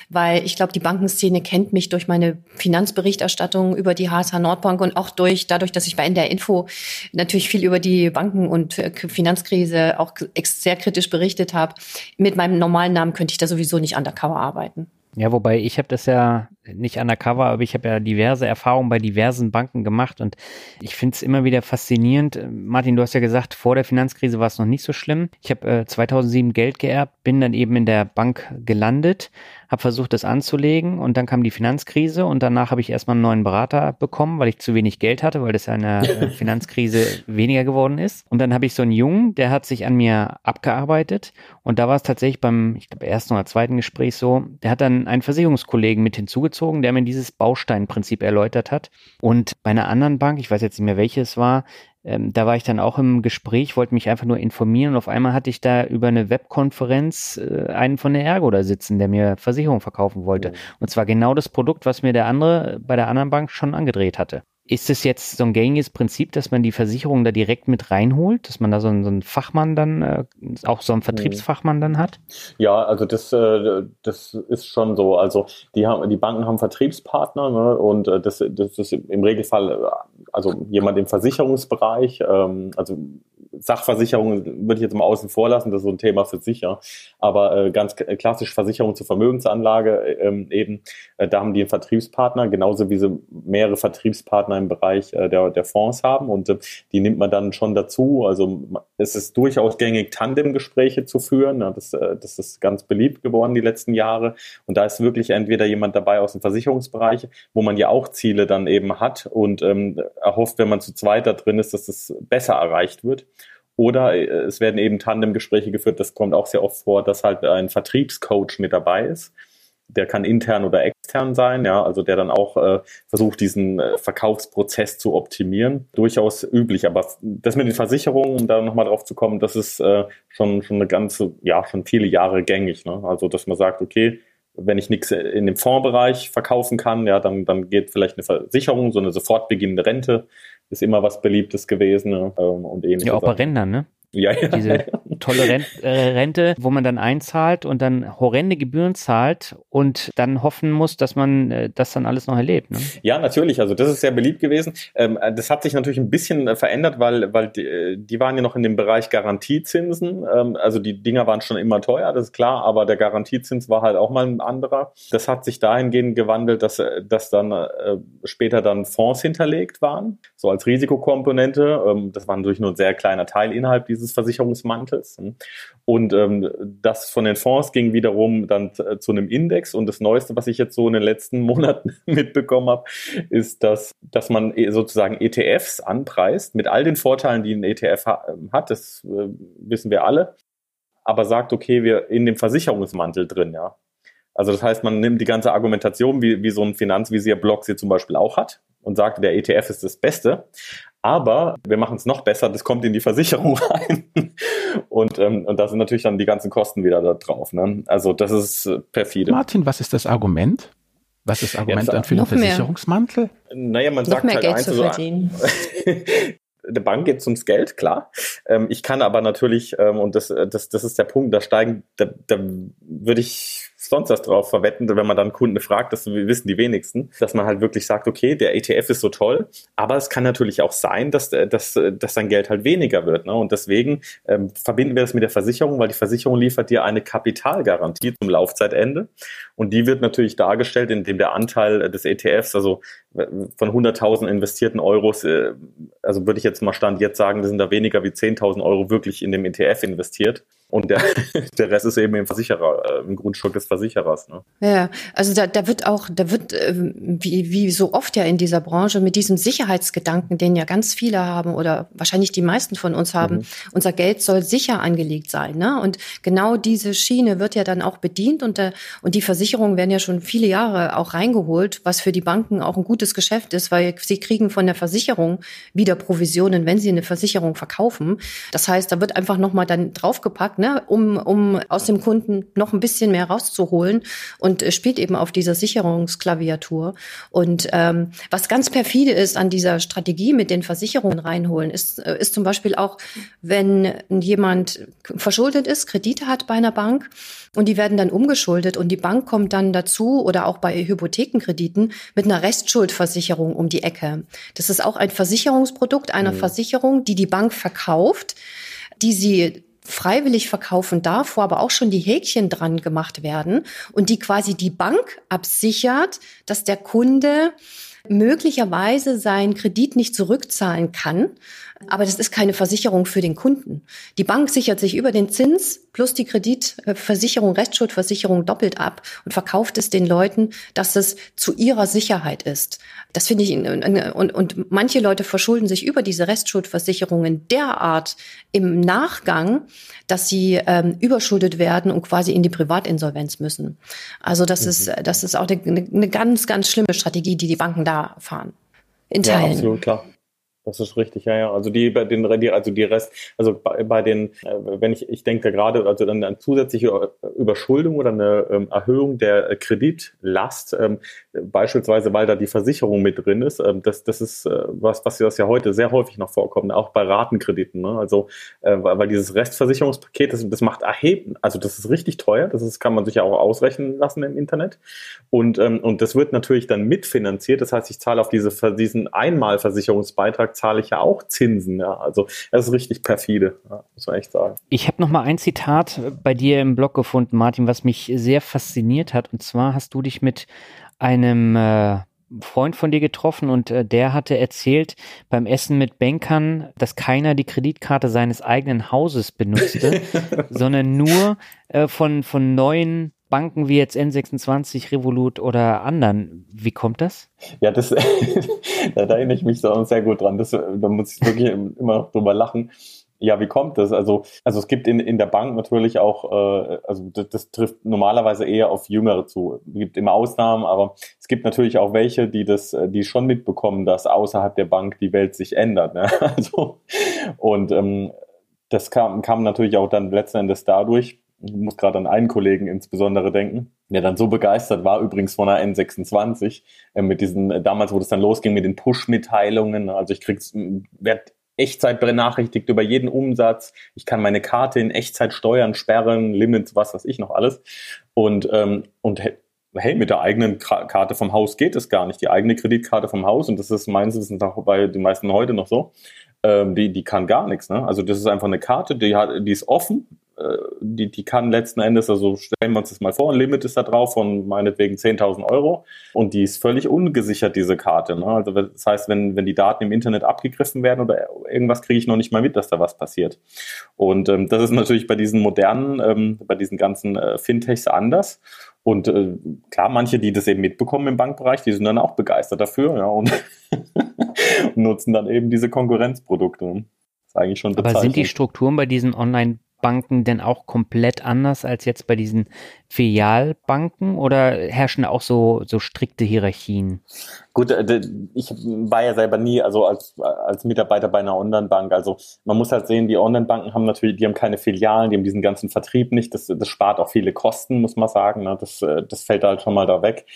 [SPEAKER 3] weil ich glaube, die Bankenszene kennt mich durch meine Finanzberichterstattung über die HSH Nordbank und auch durch dadurch, dass ich bei NDR Info natürlich viel über die Banken und äh, Finanzkrise auch sehr kritisch berichtet habe. Mit meinem normalen Namen könnte ich da sowieso nicht undercover arbeiten.
[SPEAKER 2] Ja, wobei ich habe das ja nicht undercover, aber ich habe ja diverse Erfahrungen bei diversen Banken gemacht und ich finde es immer wieder faszinierend. Martin, du hast ja gesagt, vor der Finanzkrise war es noch nicht so schlimm. Ich habe äh, 2007 Geld geerbt, bin dann eben in der Bank gelandet, habe versucht, das anzulegen und dann kam die Finanzkrise und danach habe ich erstmal einen neuen Berater bekommen, weil ich zu wenig Geld hatte, weil das ja in der äh, (laughs) Finanzkrise weniger geworden ist. Und dann habe ich so einen Jungen, der hat sich an mir abgearbeitet und da war es tatsächlich beim, ich glaube, ersten oder zweiten Gespräch so, der hat dann einen Versicherungskollegen mit hinzugezogen, der mir dieses Bausteinprinzip erläutert hat. Und bei einer anderen Bank, ich weiß jetzt nicht mehr welche es war, ähm, da war ich dann auch im Gespräch, wollte mich einfach nur informieren und auf einmal hatte ich da über eine Webkonferenz äh, einen von der Ergo da sitzen, der mir Versicherung verkaufen wollte. Oh. Und zwar genau das Produkt, was mir der andere bei der anderen Bank schon angedreht hatte. Ist es jetzt so ein gängiges Prinzip, dass man die Versicherung da direkt mit reinholt, dass man da so einen, so einen Fachmann dann, äh, auch so einen Vertriebsfachmann dann hat?
[SPEAKER 4] Ja, also das, äh, das ist schon so. Also die haben, die Banken haben Vertriebspartner ne, und äh, das, das ist im Regelfall also jemand im Versicherungsbereich, ähm, also Sachversicherung würde ich jetzt mal außen vor lassen, das ist so ein Thema für sich, ja. Aber äh, ganz klassisch Versicherung zur Vermögensanlage ähm, eben, äh, da haben die einen Vertriebspartner, genauso wie sie mehrere Vertriebspartner im Bereich äh, der, der Fonds haben und äh, die nimmt man dann schon dazu. Also es ist durchaus gängig, Tandemgespräche zu führen. Ja, das, äh, das ist ganz beliebt geworden die letzten Jahre. Und da ist wirklich entweder jemand dabei aus dem Versicherungsbereich, wo man ja auch Ziele dann eben hat und ähm, erhofft, wenn man zu zweit da drin ist, dass das besser erreicht wird. Oder äh, es werden eben Tandemgespräche geführt, das kommt auch sehr oft vor, dass halt ein Vertriebscoach mit dabei ist. Der kann intern oder extern sein, ja, also der dann auch äh, versucht, diesen äh, Verkaufsprozess zu optimieren. Durchaus üblich, aber das mit den Versicherungen, um da nochmal drauf zu kommen, das ist äh, schon, schon eine ganze, ja, schon viele Jahre gängig. Ne? Also, dass man sagt, okay, wenn ich nichts in dem Fondsbereich verkaufen kann, ja, dann, dann geht vielleicht eine Versicherung, so eine sofort beginnende Rente ist immer was Beliebtes gewesen ne?
[SPEAKER 2] Ähm, und ähnliches. Ja, auch bei Rändern, ne? Ja, ja. Diese (laughs) tolle äh, Rente, wo man dann einzahlt und dann horrende Gebühren zahlt und dann hoffen muss, dass man äh, das dann alles noch erlebt. Ne?
[SPEAKER 4] Ja, natürlich. Also das ist sehr beliebt gewesen. Ähm, das hat sich natürlich ein bisschen äh, verändert, weil, weil die, die waren ja noch in dem Bereich Garantiezinsen. Ähm, also die Dinger waren schon immer teuer, das ist klar, aber der Garantiezins war halt auch mal ein anderer. Das hat sich dahingehend gewandelt, dass, dass dann äh, später dann Fonds hinterlegt waren, so als Risikokomponente. Ähm, das war natürlich nur ein sehr kleiner Teil innerhalb dieses dieses Versicherungsmantels. Und ähm, das von den Fonds ging wiederum dann zu einem Index. Und das Neueste, was ich jetzt so in den letzten (laughs) Monaten mitbekommen habe, ist, dass, dass man e, sozusagen ETFs anpreist mit all den Vorteilen, die ein ETF ha hat. Das äh, wissen wir alle. Aber sagt, okay, wir in dem Versicherungsmantel drin, ja. Also das heißt, man nimmt die ganze Argumentation, wie, wie so ein Finanzvisier-Blog sie zum Beispiel auch hat, und sagt, der ETF ist das Beste. Aber wir machen es noch besser, das kommt in die Versicherung (laughs) rein. Und, ähm, und da sind natürlich dann die ganzen Kosten wieder da drauf. Ne? Also das ist perfide.
[SPEAKER 1] Martin, was ist das Argument? Was ist das Argument dann für den Versicherungsmantel?
[SPEAKER 4] Naja, man noch sagt
[SPEAKER 3] mehr
[SPEAKER 4] halt
[SPEAKER 3] Geld
[SPEAKER 4] eins,
[SPEAKER 3] zu verdienen. (laughs)
[SPEAKER 4] der Bank geht es ums Geld, klar. Ähm, ich kann aber natürlich, ähm, und das, das, das ist der Punkt, da steigen, da, da würde ich sonst was drauf verwetten, wenn man dann Kunden fragt, das wissen die wenigsten, dass man halt wirklich sagt, okay, der ETF ist so toll, aber es kann natürlich auch sein, dass, äh, dass, äh, dass sein Geld halt weniger wird. Ne? Und deswegen ähm, verbinden wir das mit der Versicherung, weil die Versicherung liefert dir eine Kapitalgarantie zum Laufzeitende. Und die wird natürlich dargestellt, indem der Anteil des ETFs, also äh, von 100.000 investierten Euros, also würde ich jetzt mal Stand jetzt sagen, das sind da weniger wie 10.000 Euro wirklich in dem ETF investiert. Und der, (laughs) der Rest ist eben im Versicherer, im Grundstück des Versicherers. Ne?
[SPEAKER 3] Ja, also da, da wird auch, da wird, ähm, wie, wie so oft ja in dieser Branche, mit diesem Sicherheitsgedanken, den ja ganz viele haben oder wahrscheinlich die meisten von uns haben, mhm. unser Geld soll sicher angelegt sein. Ne? Und genau diese Schiene wird ja dann auch bedient und, der, und die Versicherungen werden ja schon viele Jahre auch reingeholt, was für die Banken auch ein gutes Geschäft ist, weil sie kriegen von der Versicherung wieder Provisionen, wenn sie eine Versicherung verkaufen. Das heißt, da wird einfach nochmal dann draufgepackt, ne, um, um aus dem Kunden noch ein bisschen mehr rauszuholen und äh, spielt eben auf dieser Sicherungsklaviatur. Und ähm, was ganz perfide ist an dieser Strategie mit den Versicherungen reinholen, ist, äh, ist zum Beispiel auch, wenn jemand verschuldet ist, Kredite hat bei einer Bank und die werden dann umgeschuldet und die Bank kommt dann dazu oder auch bei Hypothekenkrediten mit einer Restschuldversicherung um die Ecke. Das ist auch ein Versicherungsprodukt einer mhm. Versicherung, die die Bank verkauft die sie freiwillig verkaufen darf, wo aber auch schon die Häkchen dran gemacht werden und die quasi die Bank absichert, dass der Kunde möglicherweise seinen Kredit nicht zurückzahlen kann. Aber das ist keine Versicherung für den Kunden. Die Bank sichert sich über den Zins plus die Kreditversicherung, Rechtsschuldversicherung doppelt ab und verkauft es den Leuten, dass es zu ihrer Sicherheit ist. Das finde ich, und, und manche Leute verschulden sich über diese Restschuldversicherungen derart im Nachgang, dass sie ähm, überschuldet werden und quasi in die Privatinsolvenz müssen. Also das mhm. ist, das ist auch eine, eine ganz, ganz schlimme Strategie, die die Banken da fahren. In Teilen.
[SPEAKER 4] Ja, absolut klar. Das ist richtig, ja, ja. Also die, bei den, also die Rest, also bei, bei den, äh, wenn ich, ich denke gerade, also dann eine zusätzliche Überschuldung oder eine ähm, Erhöhung der Kreditlast, ähm, beispielsweise, weil da die Versicherung mit drin ist, ähm, das, das ist äh, was, was das ja heute sehr häufig noch vorkommt, auch bei Ratenkrediten. Ne? Also, äh, weil dieses Restversicherungspaket, das, das macht erheben, also das ist richtig teuer, das ist, kann man sich ja auch ausrechnen lassen im Internet. Und, und das wird natürlich dann mitfinanziert. Das heißt, ich zahle auf diese, diesen Einmalversicherungsbeitrag zahle ich ja auch Zinsen. Ja. Also das ist richtig perfide, ja, muss man echt sagen.
[SPEAKER 2] Ich habe noch mal ein Zitat bei dir im Blog gefunden, Martin, was mich sehr fasziniert hat. Und zwar hast du dich mit einem äh, Freund von dir getroffen und äh, der hatte erzählt beim Essen mit Bankern, dass keiner die Kreditkarte seines eigenen Hauses benutzte, (laughs) sondern nur äh, von, von neuen Banken wie jetzt N26, Revolut oder anderen. Wie kommt das?
[SPEAKER 4] Ja, das, (laughs) da erinnere ich mich so sehr gut dran. Das, da muss ich wirklich immer noch drüber lachen. Ja, wie kommt das? Also, also es gibt in, in der Bank natürlich auch, äh, also das, das trifft normalerweise eher auf Jüngere zu. Es gibt immer Ausnahmen, aber es gibt natürlich auch welche, die das, die schon mitbekommen, dass außerhalb der Bank die Welt sich ändert. Ne? (laughs) Also, und ähm, das kam, kam natürlich auch dann letzten Endes dadurch, ich muss gerade an einen Kollegen insbesondere denken, der dann so begeistert war, übrigens von der N26, äh, mit diesen, äh, damals, wo das dann losging mit den Push-Mitteilungen, also ich krieg's, werd Echtzeit benachrichtigt über jeden Umsatz, ich kann meine Karte in Echtzeit steuern, sperren, Limits, was weiß ich noch alles. Und, ähm, und hey, mit der eigenen Karte vom Haus geht es gar nicht. Die eigene Kreditkarte vom Haus, und das ist meines Wissens auch bei den meisten heute noch so, ähm, die, die kann gar nichts. Ne? Also das ist einfach eine Karte, die, hat, die ist offen, die, die kann letzten Endes, also stellen wir uns das mal vor, ein Limit ist da drauf von meinetwegen 10.000 Euro und die ist völlig ungesichert, diese Karte. Ne? Also das heißt, wenn, wenn die Daten im Internet abgegriffen werden oder irgendwas, kriege ich noch nicht mal mit, dass da was passiert. Und ähm, das ist natürlich bei diesen modernen, ähm, bei diesen ganzen äh, Fintechs anders. Und äh, klar, manche, die das eben mitbekommen im Bankbereich, die sind dann auch begeistert dafür ja, und (laughs) nutzen dann eben diese Konkurrenzprodukte. Das ist eigentlich schon
[SPEAKER 2] Aber sind die Strukturen bei diesen Online Banken denn auch komplett anders als jetzt bei diesen Filialbanken oder herrschen auch so, so strikte Hierarchien?
[SPEAKER 4] Gut, äh, ich war ja selber nie, also als, als Mitarbeiter bei einer Online-Bank. Also man muss halt sehen, die Online-Banken haben natürlich, die haben keine Filialen, die haben diesen ganzen Vertrieb nicht. Das, das spart auch viele Kosten, muss man sagen. Ne? Das, äh, das fällt halt schon mal da weg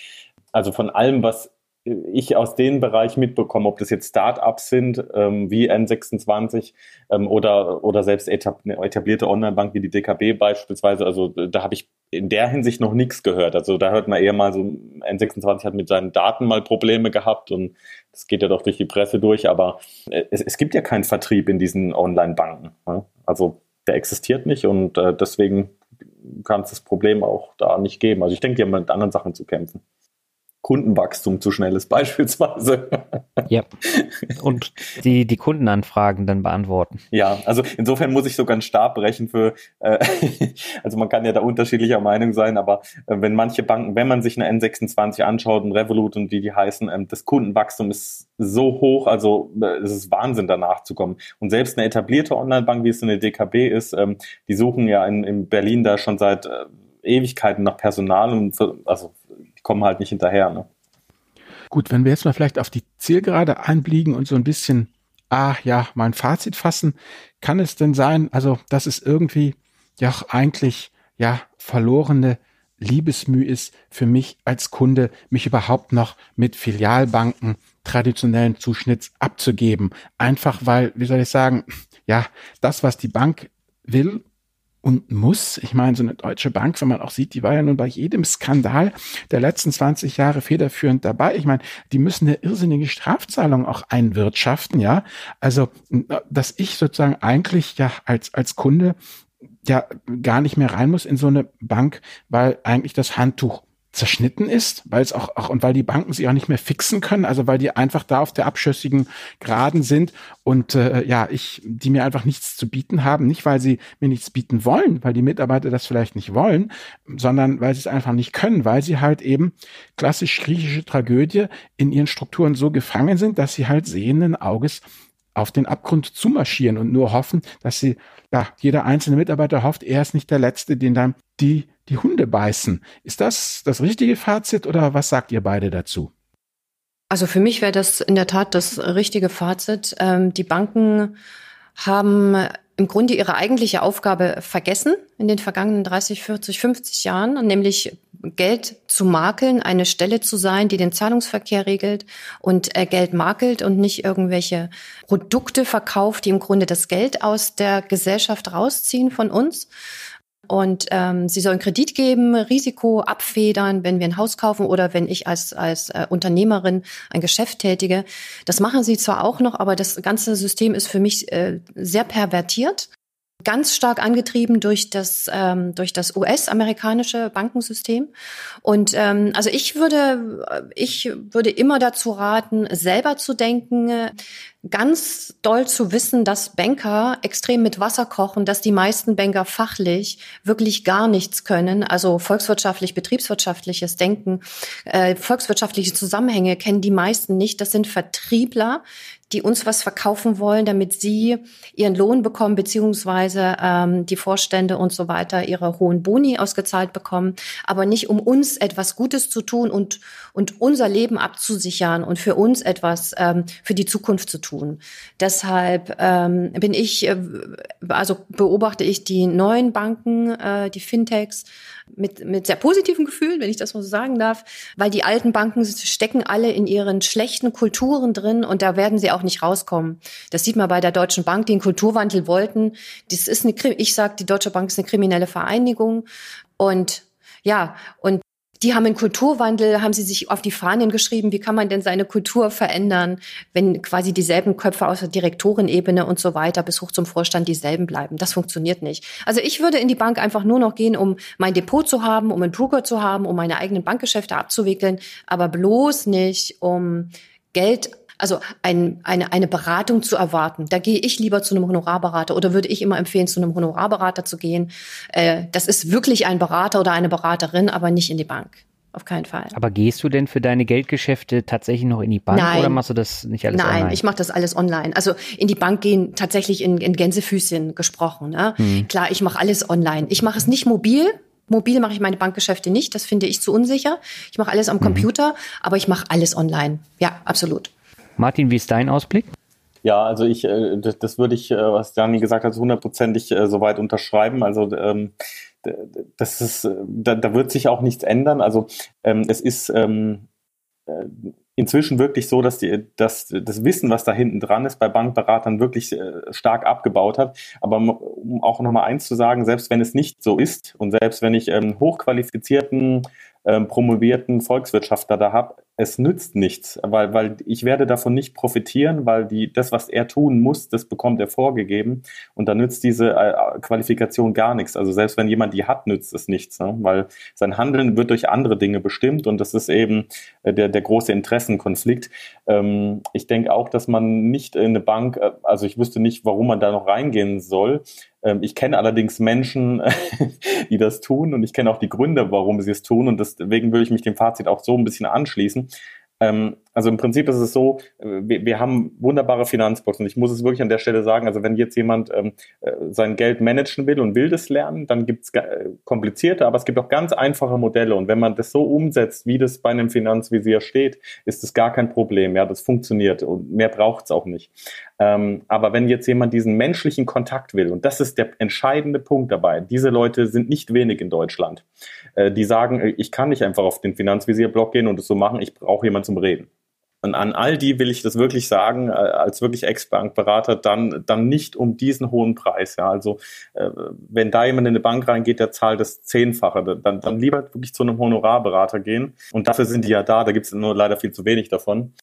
[SPEAKER 4] Also von allem, was ich aus dem Bereich mitbekomme, ob das jetzt Startups sind, ähm, wie N26 ähm, oder, oder selbst etablierte Online-Bank wie die DKB beispielsweise. Also da habe ich in der Hinsicht noch nichts gehört. Also da hört man eher mal so, N26 hat mit seinen Daten mal Probleme gehabt und das geht ja doch durch die Presse durch, aber äh, es, es gibt ja keinen Vertrieb in diesen Online-Banken. Ne? Also der existiert nicht und äh, deswegen kann es das Problem auch da nicht geben. Also ich denke, die haben mit anderen Sachen zu kämpfen. Kundenwachstum zu schnell ist beispielsweise.
[SPEAKER 2] Ja. (laughs) Und die, die Kundenanfragen dann beantworten.
[SPEAKER 4] Ja, also insofern muss ich sogar einen Stab brechen für, äh, (laughs) also man kann ja da unterschiedlicher Meinung sein, aber äh, wenn manche Banken, wenn man sich eine N26 anschaut, ein Revolut und die, die heißen, ähm, das Kundenwachstum ist so hoch, also äh, es ist Wahnsinn danach zu kommen. Und selbst eine etablierte Online-Bank, wie es eine DKB ist, ähm, die suchen ja in, in Berlin da schon seit äh, Ewigkeiten nach Personal und also die kommen halt nicht hinterher. Ne?
[SPEAKER 1] Gut, wenn wir jetzt mal vielleicht auf die Zielgerade einbliegen und so ein bisschen, ah ja, mein Fazit fassen, kann es denn sein, also dass es irgendwie ja eigentlich ja verlorene Liebesmüh ist für mich als Kunde, mich überhaupt noch mit Filialbanken traditionellen Zuschnitts abzugeben. Einfach weil, wie soll ich sagen, ja, das, was die Bank will und muss. Ich meine, so eine deutsche Bank, wenn man auch sieht, die war ja nun bei jedem Skandal der letzten 20 Jahre federführend dabei. Ich meine, die müssen ja irrsinnige Strafzahlungen auch einwirtschaften, ja. Also, dass ich sozusagen eigentlich ja als, als Kunde ja gar nicht mehr rein muss in so eine Bank, weil eigentlich das Handtuch zerschnitten ist, weil es auch, auch und weil die Banken sich auch nicht mehr fixen können, also weil die einfach da auf der abschüssigen Graden sind und äh, ja, ich, die mir einfach nichts zu bieten haben, nicht weil sie mir nichts bieten wollen, weil die Mitarbeiter das vielleicht nicht wollen, sondern weil sie es einfach nicht können, weil sie halt eben klassisch griechische Tragödie in ihren Strukturen so gefangen sind, dass sie halt sehenden Auges auf den Abgrund zumarschieren und nur hoffen, dass sie, ja, jeder einzelne Mitarbeiter hofft, er ist nicht der Letzte, den dann die die Hunde beißen. Ist das das richtige Fazit oder was sagt ihr beide dazu?
[SPEAKER 3] Also für mich wäre das in der Tat das richtige Fazit. Ähm, die Banken haben im Grunde ihre eigentliche Aufgabe vergessen in den vergangenen 30, 40, 50 Jahren, nämlich Geld zu makeln, eine Stelle zu sein, die den Zahlungsverkehr regelt und äh, Geld makelt und nicht irgendwelche Produkte verkauft, die im Grunde das Geld aus der Gesellschaft rausziehen von uns. Und ähm, sie sollen Kredit geben, Risiko abfedern, wenn wir ein Haus kaufen oder wenn ich als, als äh, Unternehmerin ein Geschäft tätige. Das machen sie zwar auch noch, aber das ganze System ist für mich äh, sehr pervertiert ganz stark angetrieben durch das ähm, durch das US-amerikanische Bankensystem. Und ähm, also ich würde ich würde immer dazu raten selber zu denken ganz doll zu wissen dass Banker extrem mit Wasser kochen dass die meisten Banker fachlich wirklich gar nichts können. Also volkswirtschaftlich betriebswirtschaftliches Denken äh, volkswirtschaftliche Zusammenhänge kennen die meisten nicht. Das sind Vertriebler die uns was verkaufen wollen, damit sie ihren Lohn bekommen, beziehungsweise ähm, die Vorstände und so weiter ihre hohen Boni ausgezahlt bekommen, aber nicht um uns etwas Gutes zu tun und, und unser Leben abzusichern und für uns etwas ähm, für die Zukunft zu tun. Deshalb ähm, bin ich, äh, also beobachte ich die neuen Banken, äh, die Fintechs, mit, mit sehr positiven Gefühlen, wenn ich das mal so sagen darf, weil die alten Banken stecken alle in ihren schlechten Kulturen drin und da werden sie auch nicht rauskommen. Das sieht man bei der Deutschen Bank, die einen Kulturwandel wollten. Das ist eine, ich sage, die Deutsche Bank ist eine kriminelle Vereinigung und ja, und die haben einen Kulturwandel, haben sie sich auf die Fahnen geschrieben, wie kann man denn seine Kultur verändern, wenn quasi dieselben Köpfe aus der Direktorenebene und so weiter bis hoch zum Vorstand dieselben bleiben. Das funktioniert nicht. Also ich würde in die Bank einfach nur noch gehen, um mein Depot zu haben, um einen Broker zu haben, um meine eigenen Bankgeschäfte abzuwickeln, aber bloß nicht, um Geld also ein, eine, eine Beratung zu erwarten. Da gehe ich lieber zu einem Honorarberater oder würde ich immer empfehlen, zu einem Honorarberater zu gehen. Äh, das ist wirklich ein Berater oder eine Beraterin, aber nicht in die Bank. Auf keinen Fall.
[SPEAKER 2] Aber gehst du denn für deine Geldgeschäfte tatsächlich noch in die Bank
[SPEAKER 3] Nein.
[SPEAKER 2] oder machst du das nicht alles
[SPEAKER 3] Nein,
[SPEAKER 2] online?
[SPEAKER 3] Nein, ich mache das alles online. Also in die Bank gehen tatsächlich in, in Gänsefüßchen gesprochen. Ne? Hm. Klar, ich mache alles online. Ich mache es nicht mobil, Mobil mache ich meine Bankgeschäfte nicht, das finde ich zu unsicher. Ich mache alles am mhm. Computer, aber ich mache alles online. Ja, absolut.
[SPEAKER 2] Martin, wie ist dein Ausblick?
[SPEAKER 4] Ja, also ich, äh, das, würde ich, äh, was Dani gesagt hat, hundertprozentig äh, soweit unterschreiben. Also ähm, das ist, da, wird sich auch nichts ändern. Also ähm, es ist ähm, äh, inzwischen wirklich so, dass, die, dass das Wissen, was da hinten dran ist, bei Bankberatern wirklich stark abgebaut hat. Aber um auch nochmal eins zu sagen, selbst wenn es nicht so ist und selbst wenn ich ähm, hochqualifizierten, promovierten Volkswirtschaftler da habe, es nützt nichts, weil, weil ich werde davon nicht profitieren, weil die, das, was er tun muss, das bekommt er vorgegeben und da nützt diese äh, Qualifikation gar nichts. Also selbst wenn jemand die hat, nützt es nichts, ne? weil sein Handeln wird durch andere Dinge bestimmt und das ist eben äh, der, der große Interessenkonflikt. Ähm, ich denke auch, dass man nicht in eine Bank, äh, also ich wüsste nicht, warum man da noch reingehen soll. Ähm, ich kenne allerdings Menschen, (laughs) die das tun und ich kenne auch die Gründe, warum sie es tun und deswegen würde ich mich dem Fazit auch so ein bisschen anschließen. Ähm, also im Prinzip ist es so, äh, wir, wir haben wunderbare Finanzboxen. Ich muss es wirklich an der Stelle sagen, also wenn jetzt jemand ähm, äh, sein Geld managen will und will das lernen, dann gibt es äh, komplizierte, aber es gibt auch ganz einfache Modelle. Und wenn man das so umsetzt, wie das bei einem Finanzvisier steht, ist das gar kein Problem. Ja, das funktioniert und mehr braucht es auch nicht. Ähm, aber wenn jetzt jemand diesen menschlichen Kontakt will, und das ist der entscheidende Punkt dabei, diese Leute sind nicht wenig in Deutschland, äh, die sagen, ich kann nicht einfach auf den Finanzvisier-Blog gehen und es so machen, ich brauche jemanden zum Reden. Und an all die will ich das wirklich sagen, äh, als wirklich Ex-Bankberater, dann, dann nicht um diesen hohen Preis. Ja, also äh, wenn da jemand in eine Bank reingeht, der zahlt das Zehnfache, dann, dann lieber wirklich zu einem Honorarberater gehen. Und dafür sind die ja da, da gibt es nur leider viel zu wenig davon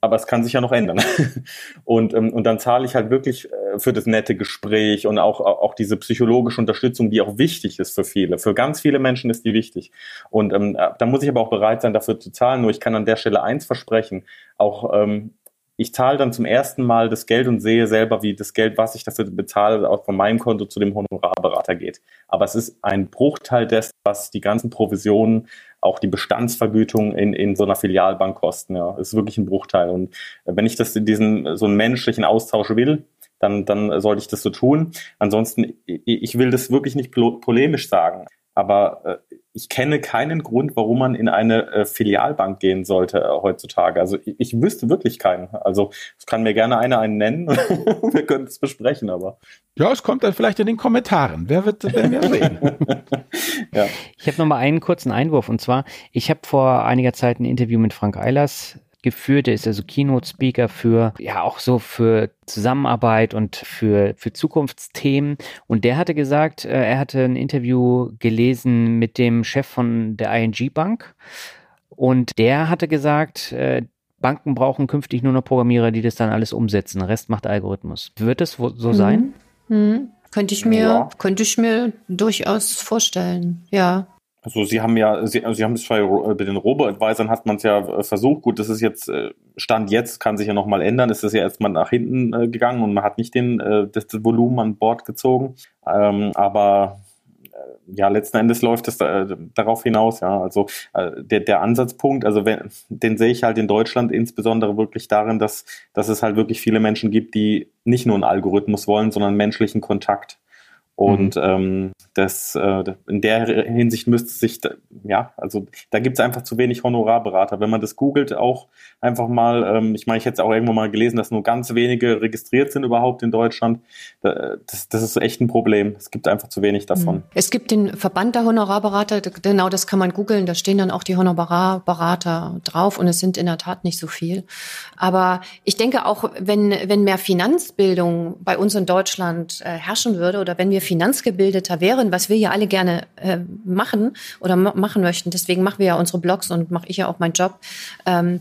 [SPEAKER 4] aber es kann sich ja noch ändern. (laughs) Und, ähm, und dann zahle ich halt wirklich äh, für das nette Gespräch und auch, auch diese psychologische Unterstützung, die auch wichtig ist für viele. Für ganz viele Menschen ist die wichtig. Und ähm, äh, da muss ich aber auch bereit sein, dafür zu zahlen. Nur ich kann an der Stelle eins versprechen, auch ähm, ich zahle dann zum ersten Mal das Geld und sehe selber, wie das Geld, was ich dafür bezahle, auch von meinem Konto zu dem Honorarberater geht. Aber es ist ein Bruchteil dessen, was die ganzen Provisionen, auch die Bestandsvergütung in, in so einer Filialbank kosten. Ja, es ist wirklich ein Bruchteil. Und wenn ich das in diesen, so einen menschlichen Austausch will, dann, dann sollte ich das so tun. Ansonsten, ich will das wirklich nicht polemisch sagen. Aber äh, ich kenne keinen Grund, warum man in eine äh, Filialbank gehen sollte äh, heutzutage. Also ich, ich, wüsste wirklich keinen. Also es kann mir gerne einer einen nennen. (laughs) wir können es besprechen, aber.
[SPEAKER 1] Ja, es kommt dann vielleicht in den Kommentaren. Wer wird denn wir sehen? (laughs)
[SPEAKER 2] ja. Ich habe noch mal einen kurzen Einwurf und zwar, ich habe vor einiger Zeit ein Interview mit Frank Eilers geführt. Er ist also Keynote-Speaker für, ja, auch so für Zusammenarbeit und für, für Zukunftsthemen. Und der hatte gesagt, äh, er hatte ein Interview gelesen mit dem Chef von der ING Bank. Und der hatte gesagt, äh, Banken brauchen künftig nur noch Programmierer, die das dann alles umsetzen. Rest macht Algorithmus. Wird es so sein?
[SPEAKER 3] Mhm. Mhm. Könnte ich mir, ja. könnte ich mir durchaus vorstellen, ja.
[SPEAKER 4] Also Sie haben ja, Sie, Sie haben es bei, bei den Robo-Advisern hat man es ja äh, versucht. Gut, das ist jetzt äh, Stand jetzt, kann sich ja nochmal ändern. Es ist ja erstmal nach hinten äh, gegangen und man hat nicht den, das, das Volumen an Bord gezogen. Ähm, aber ja, letzten Endes läuft es darauf hinaus, ja. Also der, der Ansatzpunkt, also wenn, den sehe ich halt in Deutschland insbesondere wirklich darin, dass, dass es halt wirklich viele Menschen gibt, die nicht nur einen Algorithmus wollen, sondern menschlichen Kontakt. Und mhm. ähm, das, äh, in der Hinsicht müsste sich, ja, also da gibt es einfach zu wenig Honorarberater. Wenn man das googelt, auch einfach mal, ähm, ich meine, ich hätte auch irgendwo mal gelesen, dass nur ganz wenige registriert sind überhaupt in Deutschland. Das, das ist echt ein Problem. Es gibt einfach zu wenig davon. Mhm.
[SPEAKER 3] Es gibt den Verband der Honorarberater, genau das kann man googeln, da stehen dann auch die Honorarberater drauf und es sind in der Tat nicht so viel. Aber ich denke auch, wenn, wenn mehr Finanzbildung bei uns in Deutschland äh, herrschen würde oder wenn wir finanzgebildeter wären, was wir ja alle gerne äh, machen oder machen möchten, deswegen machen wir ja unsere Blogs und mache ich ja auch meinen Job, ähm,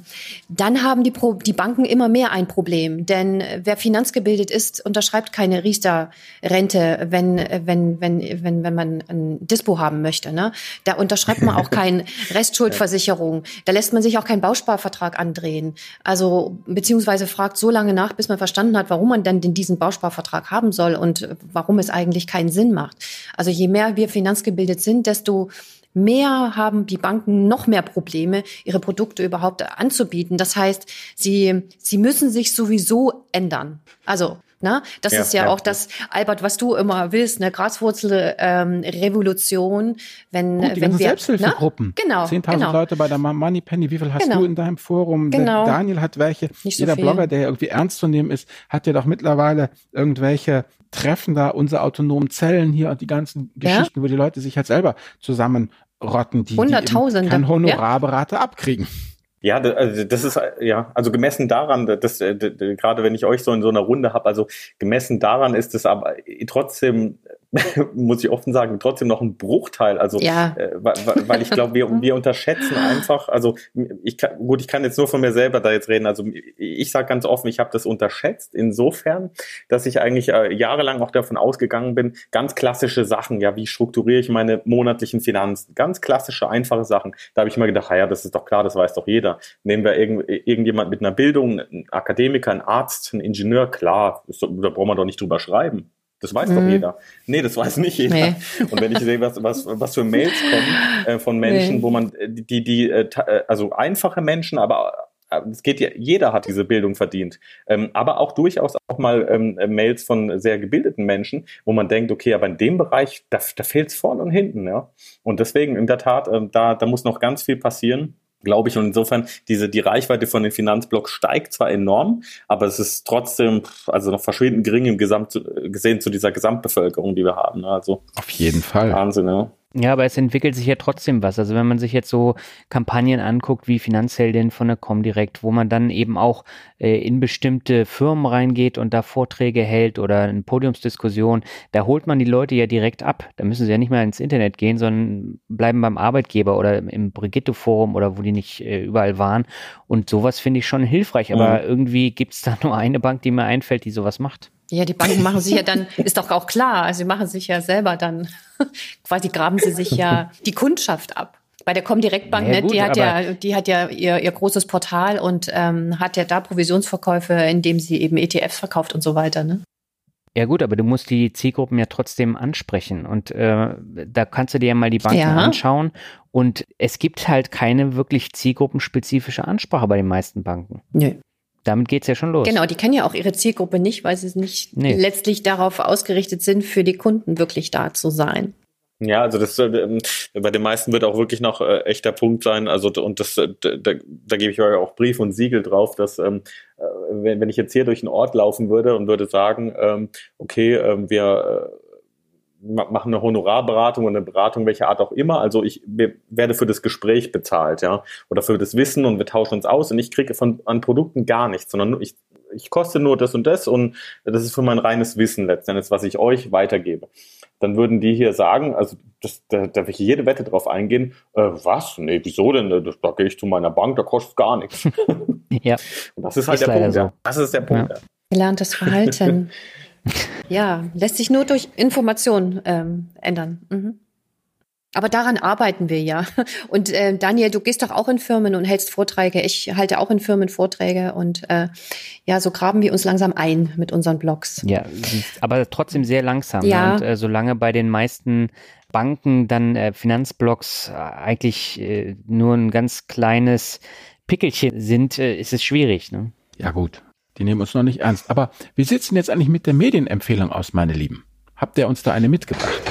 [SPEAKER 3] dann haben die, Pro die Banken immer mehr ein Problem. Denn wer finanzgebildet ist, unterschreibt keine Riester-Rente, wenn, wenn, wenn, wenn, wenn man ein Dispo haben möchte. Ne? Da unterschreibt man auch keine (laughs) Restschuldversicherung. Da lässt man sich auch keinen Bausparvertrag andrehen. Also beziehungsweise fragt so lange nach, bis man verstanden hat, warum man dann diesen Bausparvertrag haben soll und warum es eigentlich kein keinen Sinn macht. Also je mehr wir finanzgebildet sind, desto mehr haben die Banken noch mehr Probleme, ihre Produkte überhaupt anzubieten. Das heißt, sie, sie müssen sich sowieso ändern. Also Ne? Das ja, ist ja, ja, auch das, Albert, was du immer willst, eine Graswurzel-Revolution, ähm, wenn,
[SPEAKER 1] Gut, die
[SPEAKER 3] wenn wir.
[SPEAKER 1] Selbsthilfegruppen.
[SPEAKER 3] Ne? Genau.
[SPEAKER 1] 10.000
[SPEAKER 3] genau.
[SPEAKER 1] Leute bei der Money Penny. Wie viel hast
[SPEAKER 3] genau.
[SPEAKER 1] du in deinem Forum?
[SPEAKER 3] Genau.
[SPEAKER 1] Der Daniel hat welche.
[SPEAKER 3] Nicht
[SPEAKER 1] Jeder
[SPEAKER 3] so viel.
[SPEAKER 1] Blogger, der irgendwie ernst zu nehmen ist, hat ja doch mittlerweile irgendwelche Treffen da, unsere autonomen Zellen hier und die ganzen Geschichten, ja? wo die Leute sich halt selber zusammenrotten, die, die
[SPEAKER 3] keinen
[SPEAKER 1] Honorarberater ja? abkriegen.
[SPEAKER 4] Ja, also das ist ja, also gemessen daran, dass gerade wenn ich euch so in so einer Runde habe, also gemessen daran ist es aber trotzdem (laughs) muss ich offen sagen, trotzdem noch ein Bruchteil. Also,
[SPEAKER 3] ja.
[SPEAKER 4] äh, weil, weil ich glaube, wir, (laughs) wir unterschätzen einfach, also ich kann, gut, ich kann jetzt nur von mir selber da jetzt reden. Also ich sage ganz offen, ich habe das unterschätzt, insofern, dass ich eigentlich äh, jahrelang auch davon ausgegangen bin, ganz klassische Sachen, ja, wie strukturiere ich meine monatlichen Finanzen, ganz klassische, einfache Sachen. Da habe ich immer gedacht, ja, das ist doch klar, das weiß doch jeder. Nehmen wir irgend, irgendjemand mit einer Bildung, ein Akademiker, ein Arzt, ein Ingenieur, klar, ist, da brauchen wir doch nicht drüber schreiben. Das weiß mhm. doch jeder. Nee, das weiß nicht jeder. Nee. (laughs) Und wenn ich sehe, was, was, was für Mails kommen äh, von Menschen, nee. wo man äh, die, die, äh, äh, also einfache Menschen, aber es geht ja, jeder hat diese Bildung verdient. Ähm, aber auch durchaus auch mal ähm, Mails von sehr gebildeten Menschen, wo man denkt, okay, aber in dem Bereich, da, da fehlt es vorne und hinten, ja. Und deswegen, in der Tat, äh, da, da muss noch ganz viel passieren glaube ich. Und insofern, diese, die Reichweite von den Finanzblocks steigt zwar enorm, aber es ist trotzdem, also noch verschwindend gering im Gesamt, gesehen zu dieser Gesamtbevölkerung, die wir haben. Ne? Also.
[SPEAKER 1] Auf jeden Fall.
[SPEAKER 4] Wahnsinn, ja.
[SPEAKER 2] Ja, aber es entwickelt sich ja trotzdem was. Also wenn man sich jetzt so Kampagnen anguckt wie Finanzheldin von der Comdirect, wo man dann eben auch äh, in bestimmte Firmen reingeht und da Vorträge hält oder eine Podiumsdiskussion, da holt man die Leute ja direkt ab. Da müssen sie ja nicht mehr ins Internet gehen, sondern bleiben beim Arbeitgeber oder im Brigitte-Forum oder wo die nicht äh, überall waren. Und sowas finde ich schon hilfreich. Aber mhm. irgendwie gibt es da (laughs) nur eine Bank, die mir einfällt, die sowas macht.
[SPEAKER 3] Ja, die Banken machen sich ja dann, ist doch auch klar, also sie machen sich ja selber dann, (laughs) quasi graben sie sich ja die Kundschaft ab. Bei der Comdirect Bank, ja, ne, die hat ja, die hat ja ihr, ihr großes Portal und ähm, hat ja da Provisionsverkäufe, indem sie eben ETFs verkauft und so weiter, ne?
[SPEAKER 2] Ja gut, aber du musst die Zielgruppen ja trotzdem ansprechen und äh, da kannst du dir ja mal die Banken ja. anschauen und es gibt halt keine wirklich zielgruppenspezifische Ansprache bei den meisten Banken.
[SPEAKER 3] Nee
[SPEAKER 2] damit geht's ja schon los.
[SPEAKER 3] Genau, die kennen ja auch ihre Zielgruppe nicht, weil sie nicht nee. letztlich darauf ausgerichtet sind, für die Kunden wirklich da zu sein.
[SPEAKER 4] Ja, also das äh, bei den meisten wird auch wirklich noch äh, echter Punkt sein. Also und das äh, da, da gebe ich euch auch Brief und Siegel drauf, dass ähm, äh, wenn, wenn ich jetzt hier durch einen Ort laufen würde und würde sagen, ähm, okay, ähm, wir äh, machen eine Honorarberatung oder eine Beratung welcher Art auch immer. Also ich werde für das Gespräch bezahlt, ja, oder für das Wissen und wir tauschen uns aus und ich kriege von an Produkten gar nichts, sondern ich, ich koste nur das und das und das ist für mein reines Wissen letztendlich, was ich euch weitergebe. Dann würden die hier sagen, also das, da, da will ich jede Wette drauf eingehen, äh, was? Nee, wieso denn? Das, da gehe ich zu meiner Bank, da kostet gar nichts. (laughs)
[SPEAKER 2] ja.
[SPEAKER 4] Und das ist halt ist der Punkt. So. Ja. Das ist der Punkt. Ja.
[SPEAKER 3] Gelerntes Verhalten. (laughs) (laughs) Ja, lässt sich nur durch Information ähm, ändern. Mhm. Aber daran arbeiten wir ja. (laughs) Und äh, Daniel, du gehst doch auch in Firmen und hältst Vorträge. Ich halte auch in Firmen Vorträge und äh, ja, so graben wir uns langsam ein mit unseren Blogs.
[SPEAKER 2] Ja, aber trotzdem sehr langsam.
[SPEAKER 3] Ja.
[SPEAKER 2] Und äh, solange bei den meisten Banken dann äh, Finanzblocks äh, eigentlich äh, nur ein ganz kleines Pickelchen sind, äh, ist es schwierig. Ne?
[SPEAKER 1] Ja gut, die nehmen uns noch nicht ernst. Aber wie sieht's denn jetzt eigentlich mit der Medienempfehlung aus, meine Lieben? Habt ihr uns da eine mitgebracht?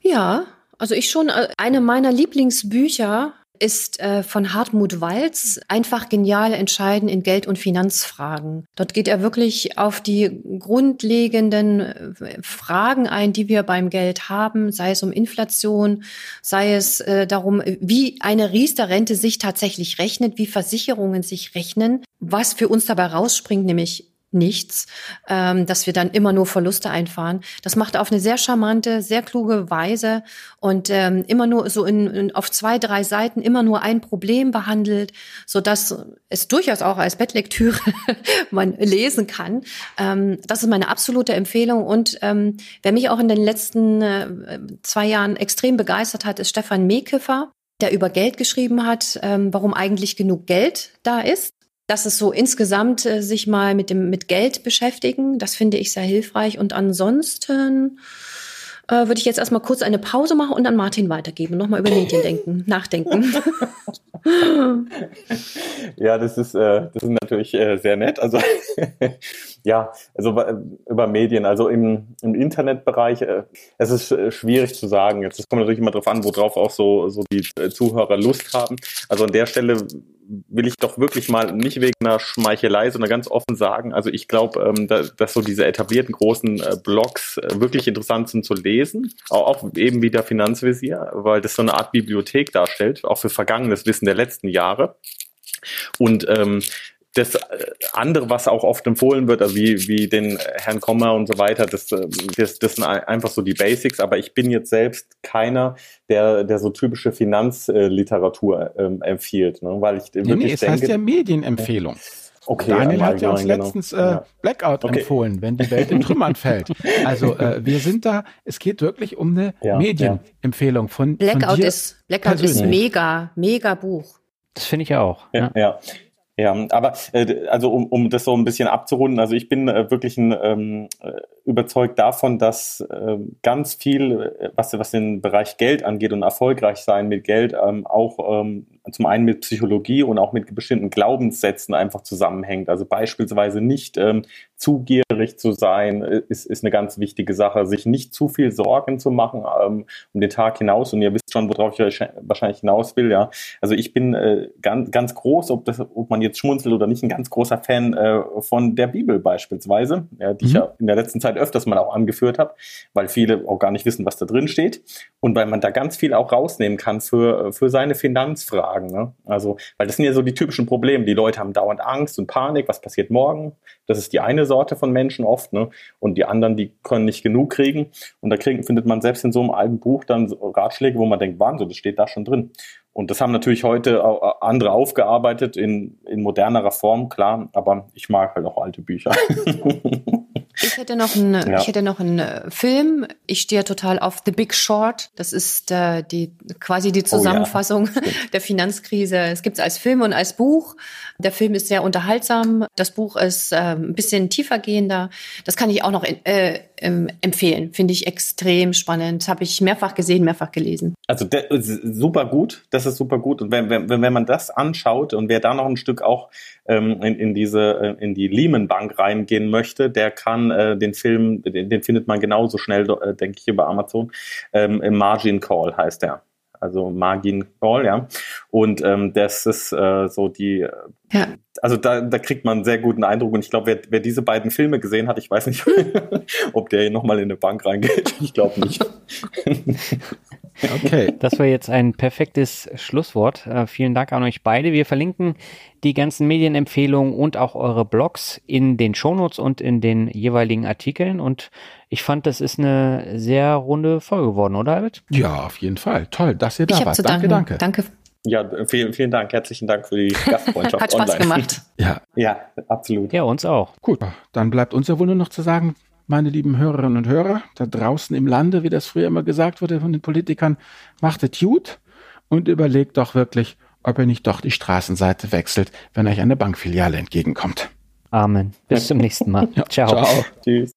[SPEAKER 3] Ja, also ich schon. Äh, eine meiner Lieblingsbücher ist äh, von Hartmut Walz einfach genial entscheiden in Geld- und Finanzfragen. Dort geht er wirklich auf die grundlegenden äh, Fragen ein, die wir beim Geld haben, sei es um Inflation, sei es äh, darum, wie eine Riester-Rente sich tatsächlich rechnet, wie Versicherungen sich rechnen, was für uns dabei rausspringt, nämlich nichts, ähm, dass wir dann immer nur Verluste einfahren. Das macht er auf eine sehr charmante, sehr kluge Weise und ähm, immer nur so in, in, auf zwei, drei Seiten immer nur ein Problem behandelt, so dass es durchaus auch als Bettlektüre (laughs) man lesen kann. Ähm, das ist meine absolute Empfehlung und ähm, wer mich auch in den letzten äh, zwei Jahren extrem begeistert hat, ist Stefan Mekiffer der über Geld geschrieben hat, ähm, warum eigentlich genug Geld da ist dass es so insgesamt äh, sich mal mit dem mit Geld beschäftigen, das finde ich sehr hilfreich. Und ansonsten äh, würde ich jetzt erstmal kurz eine Pause machen und an Martin weitergeben. Nochmal über Medien denken, (laughs) nachdenken.
[SPEAKER 4] ja, das ist, äh, das ist natürlich äh, sehr nett. Also (laughs) ja, also über Medien, also im, im Internetbereich, äh, es ist äh, schwierig zu sagen. Jetzt kommt natürlich immer darauf an, worauf auch so, so die Zuhörer Lust haben. Also an der Stelle will ich doch wirklich mal nicht wegen einer Schmeichelei, sondern ganz offen sagen. Also ich glaube, ähm, da, dass so diese etablierten großen äh, Blogs äh, wirklich interessant sind zu lesen, auch, auch eben wie der Finanzvisier, weil das so eine Art Bibliothek darstellt, auch für vergangenes Wissen der letzten Jahre. Und ähm, das äh, andere, was auch oft empfohlen wird, also wie, wie den Herrn Kommer und so weiter, das, äh, das, das sind einfach so die Basics, aber ich bin jetzt selbst keiner, der, der so typische Finanzliteratur ähm, empfiehlt, ne? weil ich
[SPEAKER 1] nee, wirklich nee, es denke, heißt ja Medienempfehlung. Okay, Daniel hat ja uns genau. letztens äh, ja. Blackout okay. empfohlen, wenn die Welt in (laughs) Trümmern fällt. Also äh, wir sind da, es geht wirklich um eine ja, Medienempfehlung von
[SPEAKER 3] Blackout
[SPEAKER 1] von dir
[SPEAKER 3] ist Blackout ist mega, mega Buch.
[SPEAKER 2] Das finde ich ja auch.
[SPEAKER 4] Ja, ja. Ja, aber äh, also um, um das so ein bisschen abzurunden, also ich bin äh, wirklich ein, ähm, äh, überzeugt davon, dass äh, ganz viel, äh, was, was den Bereich Geld angeht und erfolgreich sein mit Geld, ähm, auch ähm, zum einen mit Psychologie und auch mit bestimmten Glaubenssätzen einfach zusammenhängt. Also beispielsweise nicht ähm, zu gierig zu sein, äh, ist, ist eine ganz wichtige Sache. Sich nicht zu viel Sorgen zu machen ähm, um den Tag hinaus. Und ihr wisst schon, worauf ich wahrscheinlich hinaus will. Ja, also ich bin äh, ganz, ganz groß, ob das, ob man jetzt schmunzelt oder nicht, ein ganz großer Fan äh, von der Bibel beispielsweise, ja, die mhm. ich ja in der letzten Zeit öfters mal auch angeführt habe, weil viele auch gar nicht wissen, was da drin steht und weil man da ganz viel auch rausnehmen kann für für seine Finanzfragen. Ne? Also, weil das sind ja so die typischen Probleme. Die Leute haben dauernd Angst und Panik. Was passiert morgen? Das ist die eine Sorte von Menschen oft, ne? Und die anderen, die können nicht genug kriegen. Und da kriegen, findet man selbst in so einem alten Buch dann Ratschläge, wo man denkt, Wahnsinn, das steht da schon drin. Und das haben natürlich heute andere aufgearbeitet in, in modernerer Form, klar, aber ich mag halt auch alte Bücher. (laughs)
[SPEAKER 3] Ich hätte noch einen, ja. ich hätte noch einen äh, Film. Ich stehe total auf The Big Short. Das ist äh, die quasi die Zusammenfassung oh, ja. (laughs) der Finanzkrise. Es gibt es als Film und als Buch. Der Film ist sehr unterhaltsam. Das Buch ist äh, ein bisschen tiefergehender. Das kann ich auch noch äh, ähm, empfehlen. Finde ich extrem spannend. Habe ich mehrfach gesehen, mehrfach gelesen.
[SPEAKER 4] Also der, super gut. Das ist super gut. Und wenn, wenn, wenn man das anschaut und wer da noch ein Stück auch ähm, in, in diese äh, in die Lehman Bank reingehen möchte, der kann äh, den Film, den, den findet man genauso schnell, äh, denke ich, über Amazon. Ähm, Margin Call heißt der also Margin Call, ja. Und ähm, das ist äh, so die, ja. also da, da kriegt man einen sehr guten Eindruck. Und ich glaube, wer, wer diese beiden Filme gesehen hat, ich weiß nicht, (laughs) ob der nochmal in eine Bank reingeht. Ich glaube nicht.
[SPEAKER 2] Okay. (laughs) Das war jetzt ein perfektes Schlusswort. Äh, vielen Dank an euch beide. Wir verlinken die ganzen Medienempfehlungen und auch eure Blogs in den Shownotes und in den jeweiligen Artikeln. Und ich fand, das ist eine sehr runde Folge geworden, oder Albert?
[SPEAKER 1] Ja, auf jeden Fall. Toll, dass ihr da
[SPEAKER 3] ich
[SPEAKER 1] wart.
[SPEAKER 3] Danke, danke. Danke.
[SPEAKER 4] Ja, vielen, vielen Dank. Herzlichen Dank für die Gastfreundschaft (laughs)
[SPEAKER 3] Hat Spaß online. gemacht. (laughs)
[SPEAKER 4] Ja. ja, absolut.
[SPEAKER 2] Ja, uns auch.
[SPEAKER 1] Gut, dann bleibt uns ja wohl nur noch zu sagen, meine lieben Hörerinnen und Hörer, da draußen im Lande, wie das früher immer gesagt wurde von den Politikern, macht es gut und überlegt doch wirklich, ob ihr nicht doch die Straßenseite wechselt, wenn euch eine Bankfiliale entgegenkommt.
[SPEAKER 2] Amen. Bis zum nächsten Mal. (laughs) Ja, ciao. Ciao. Tschüss.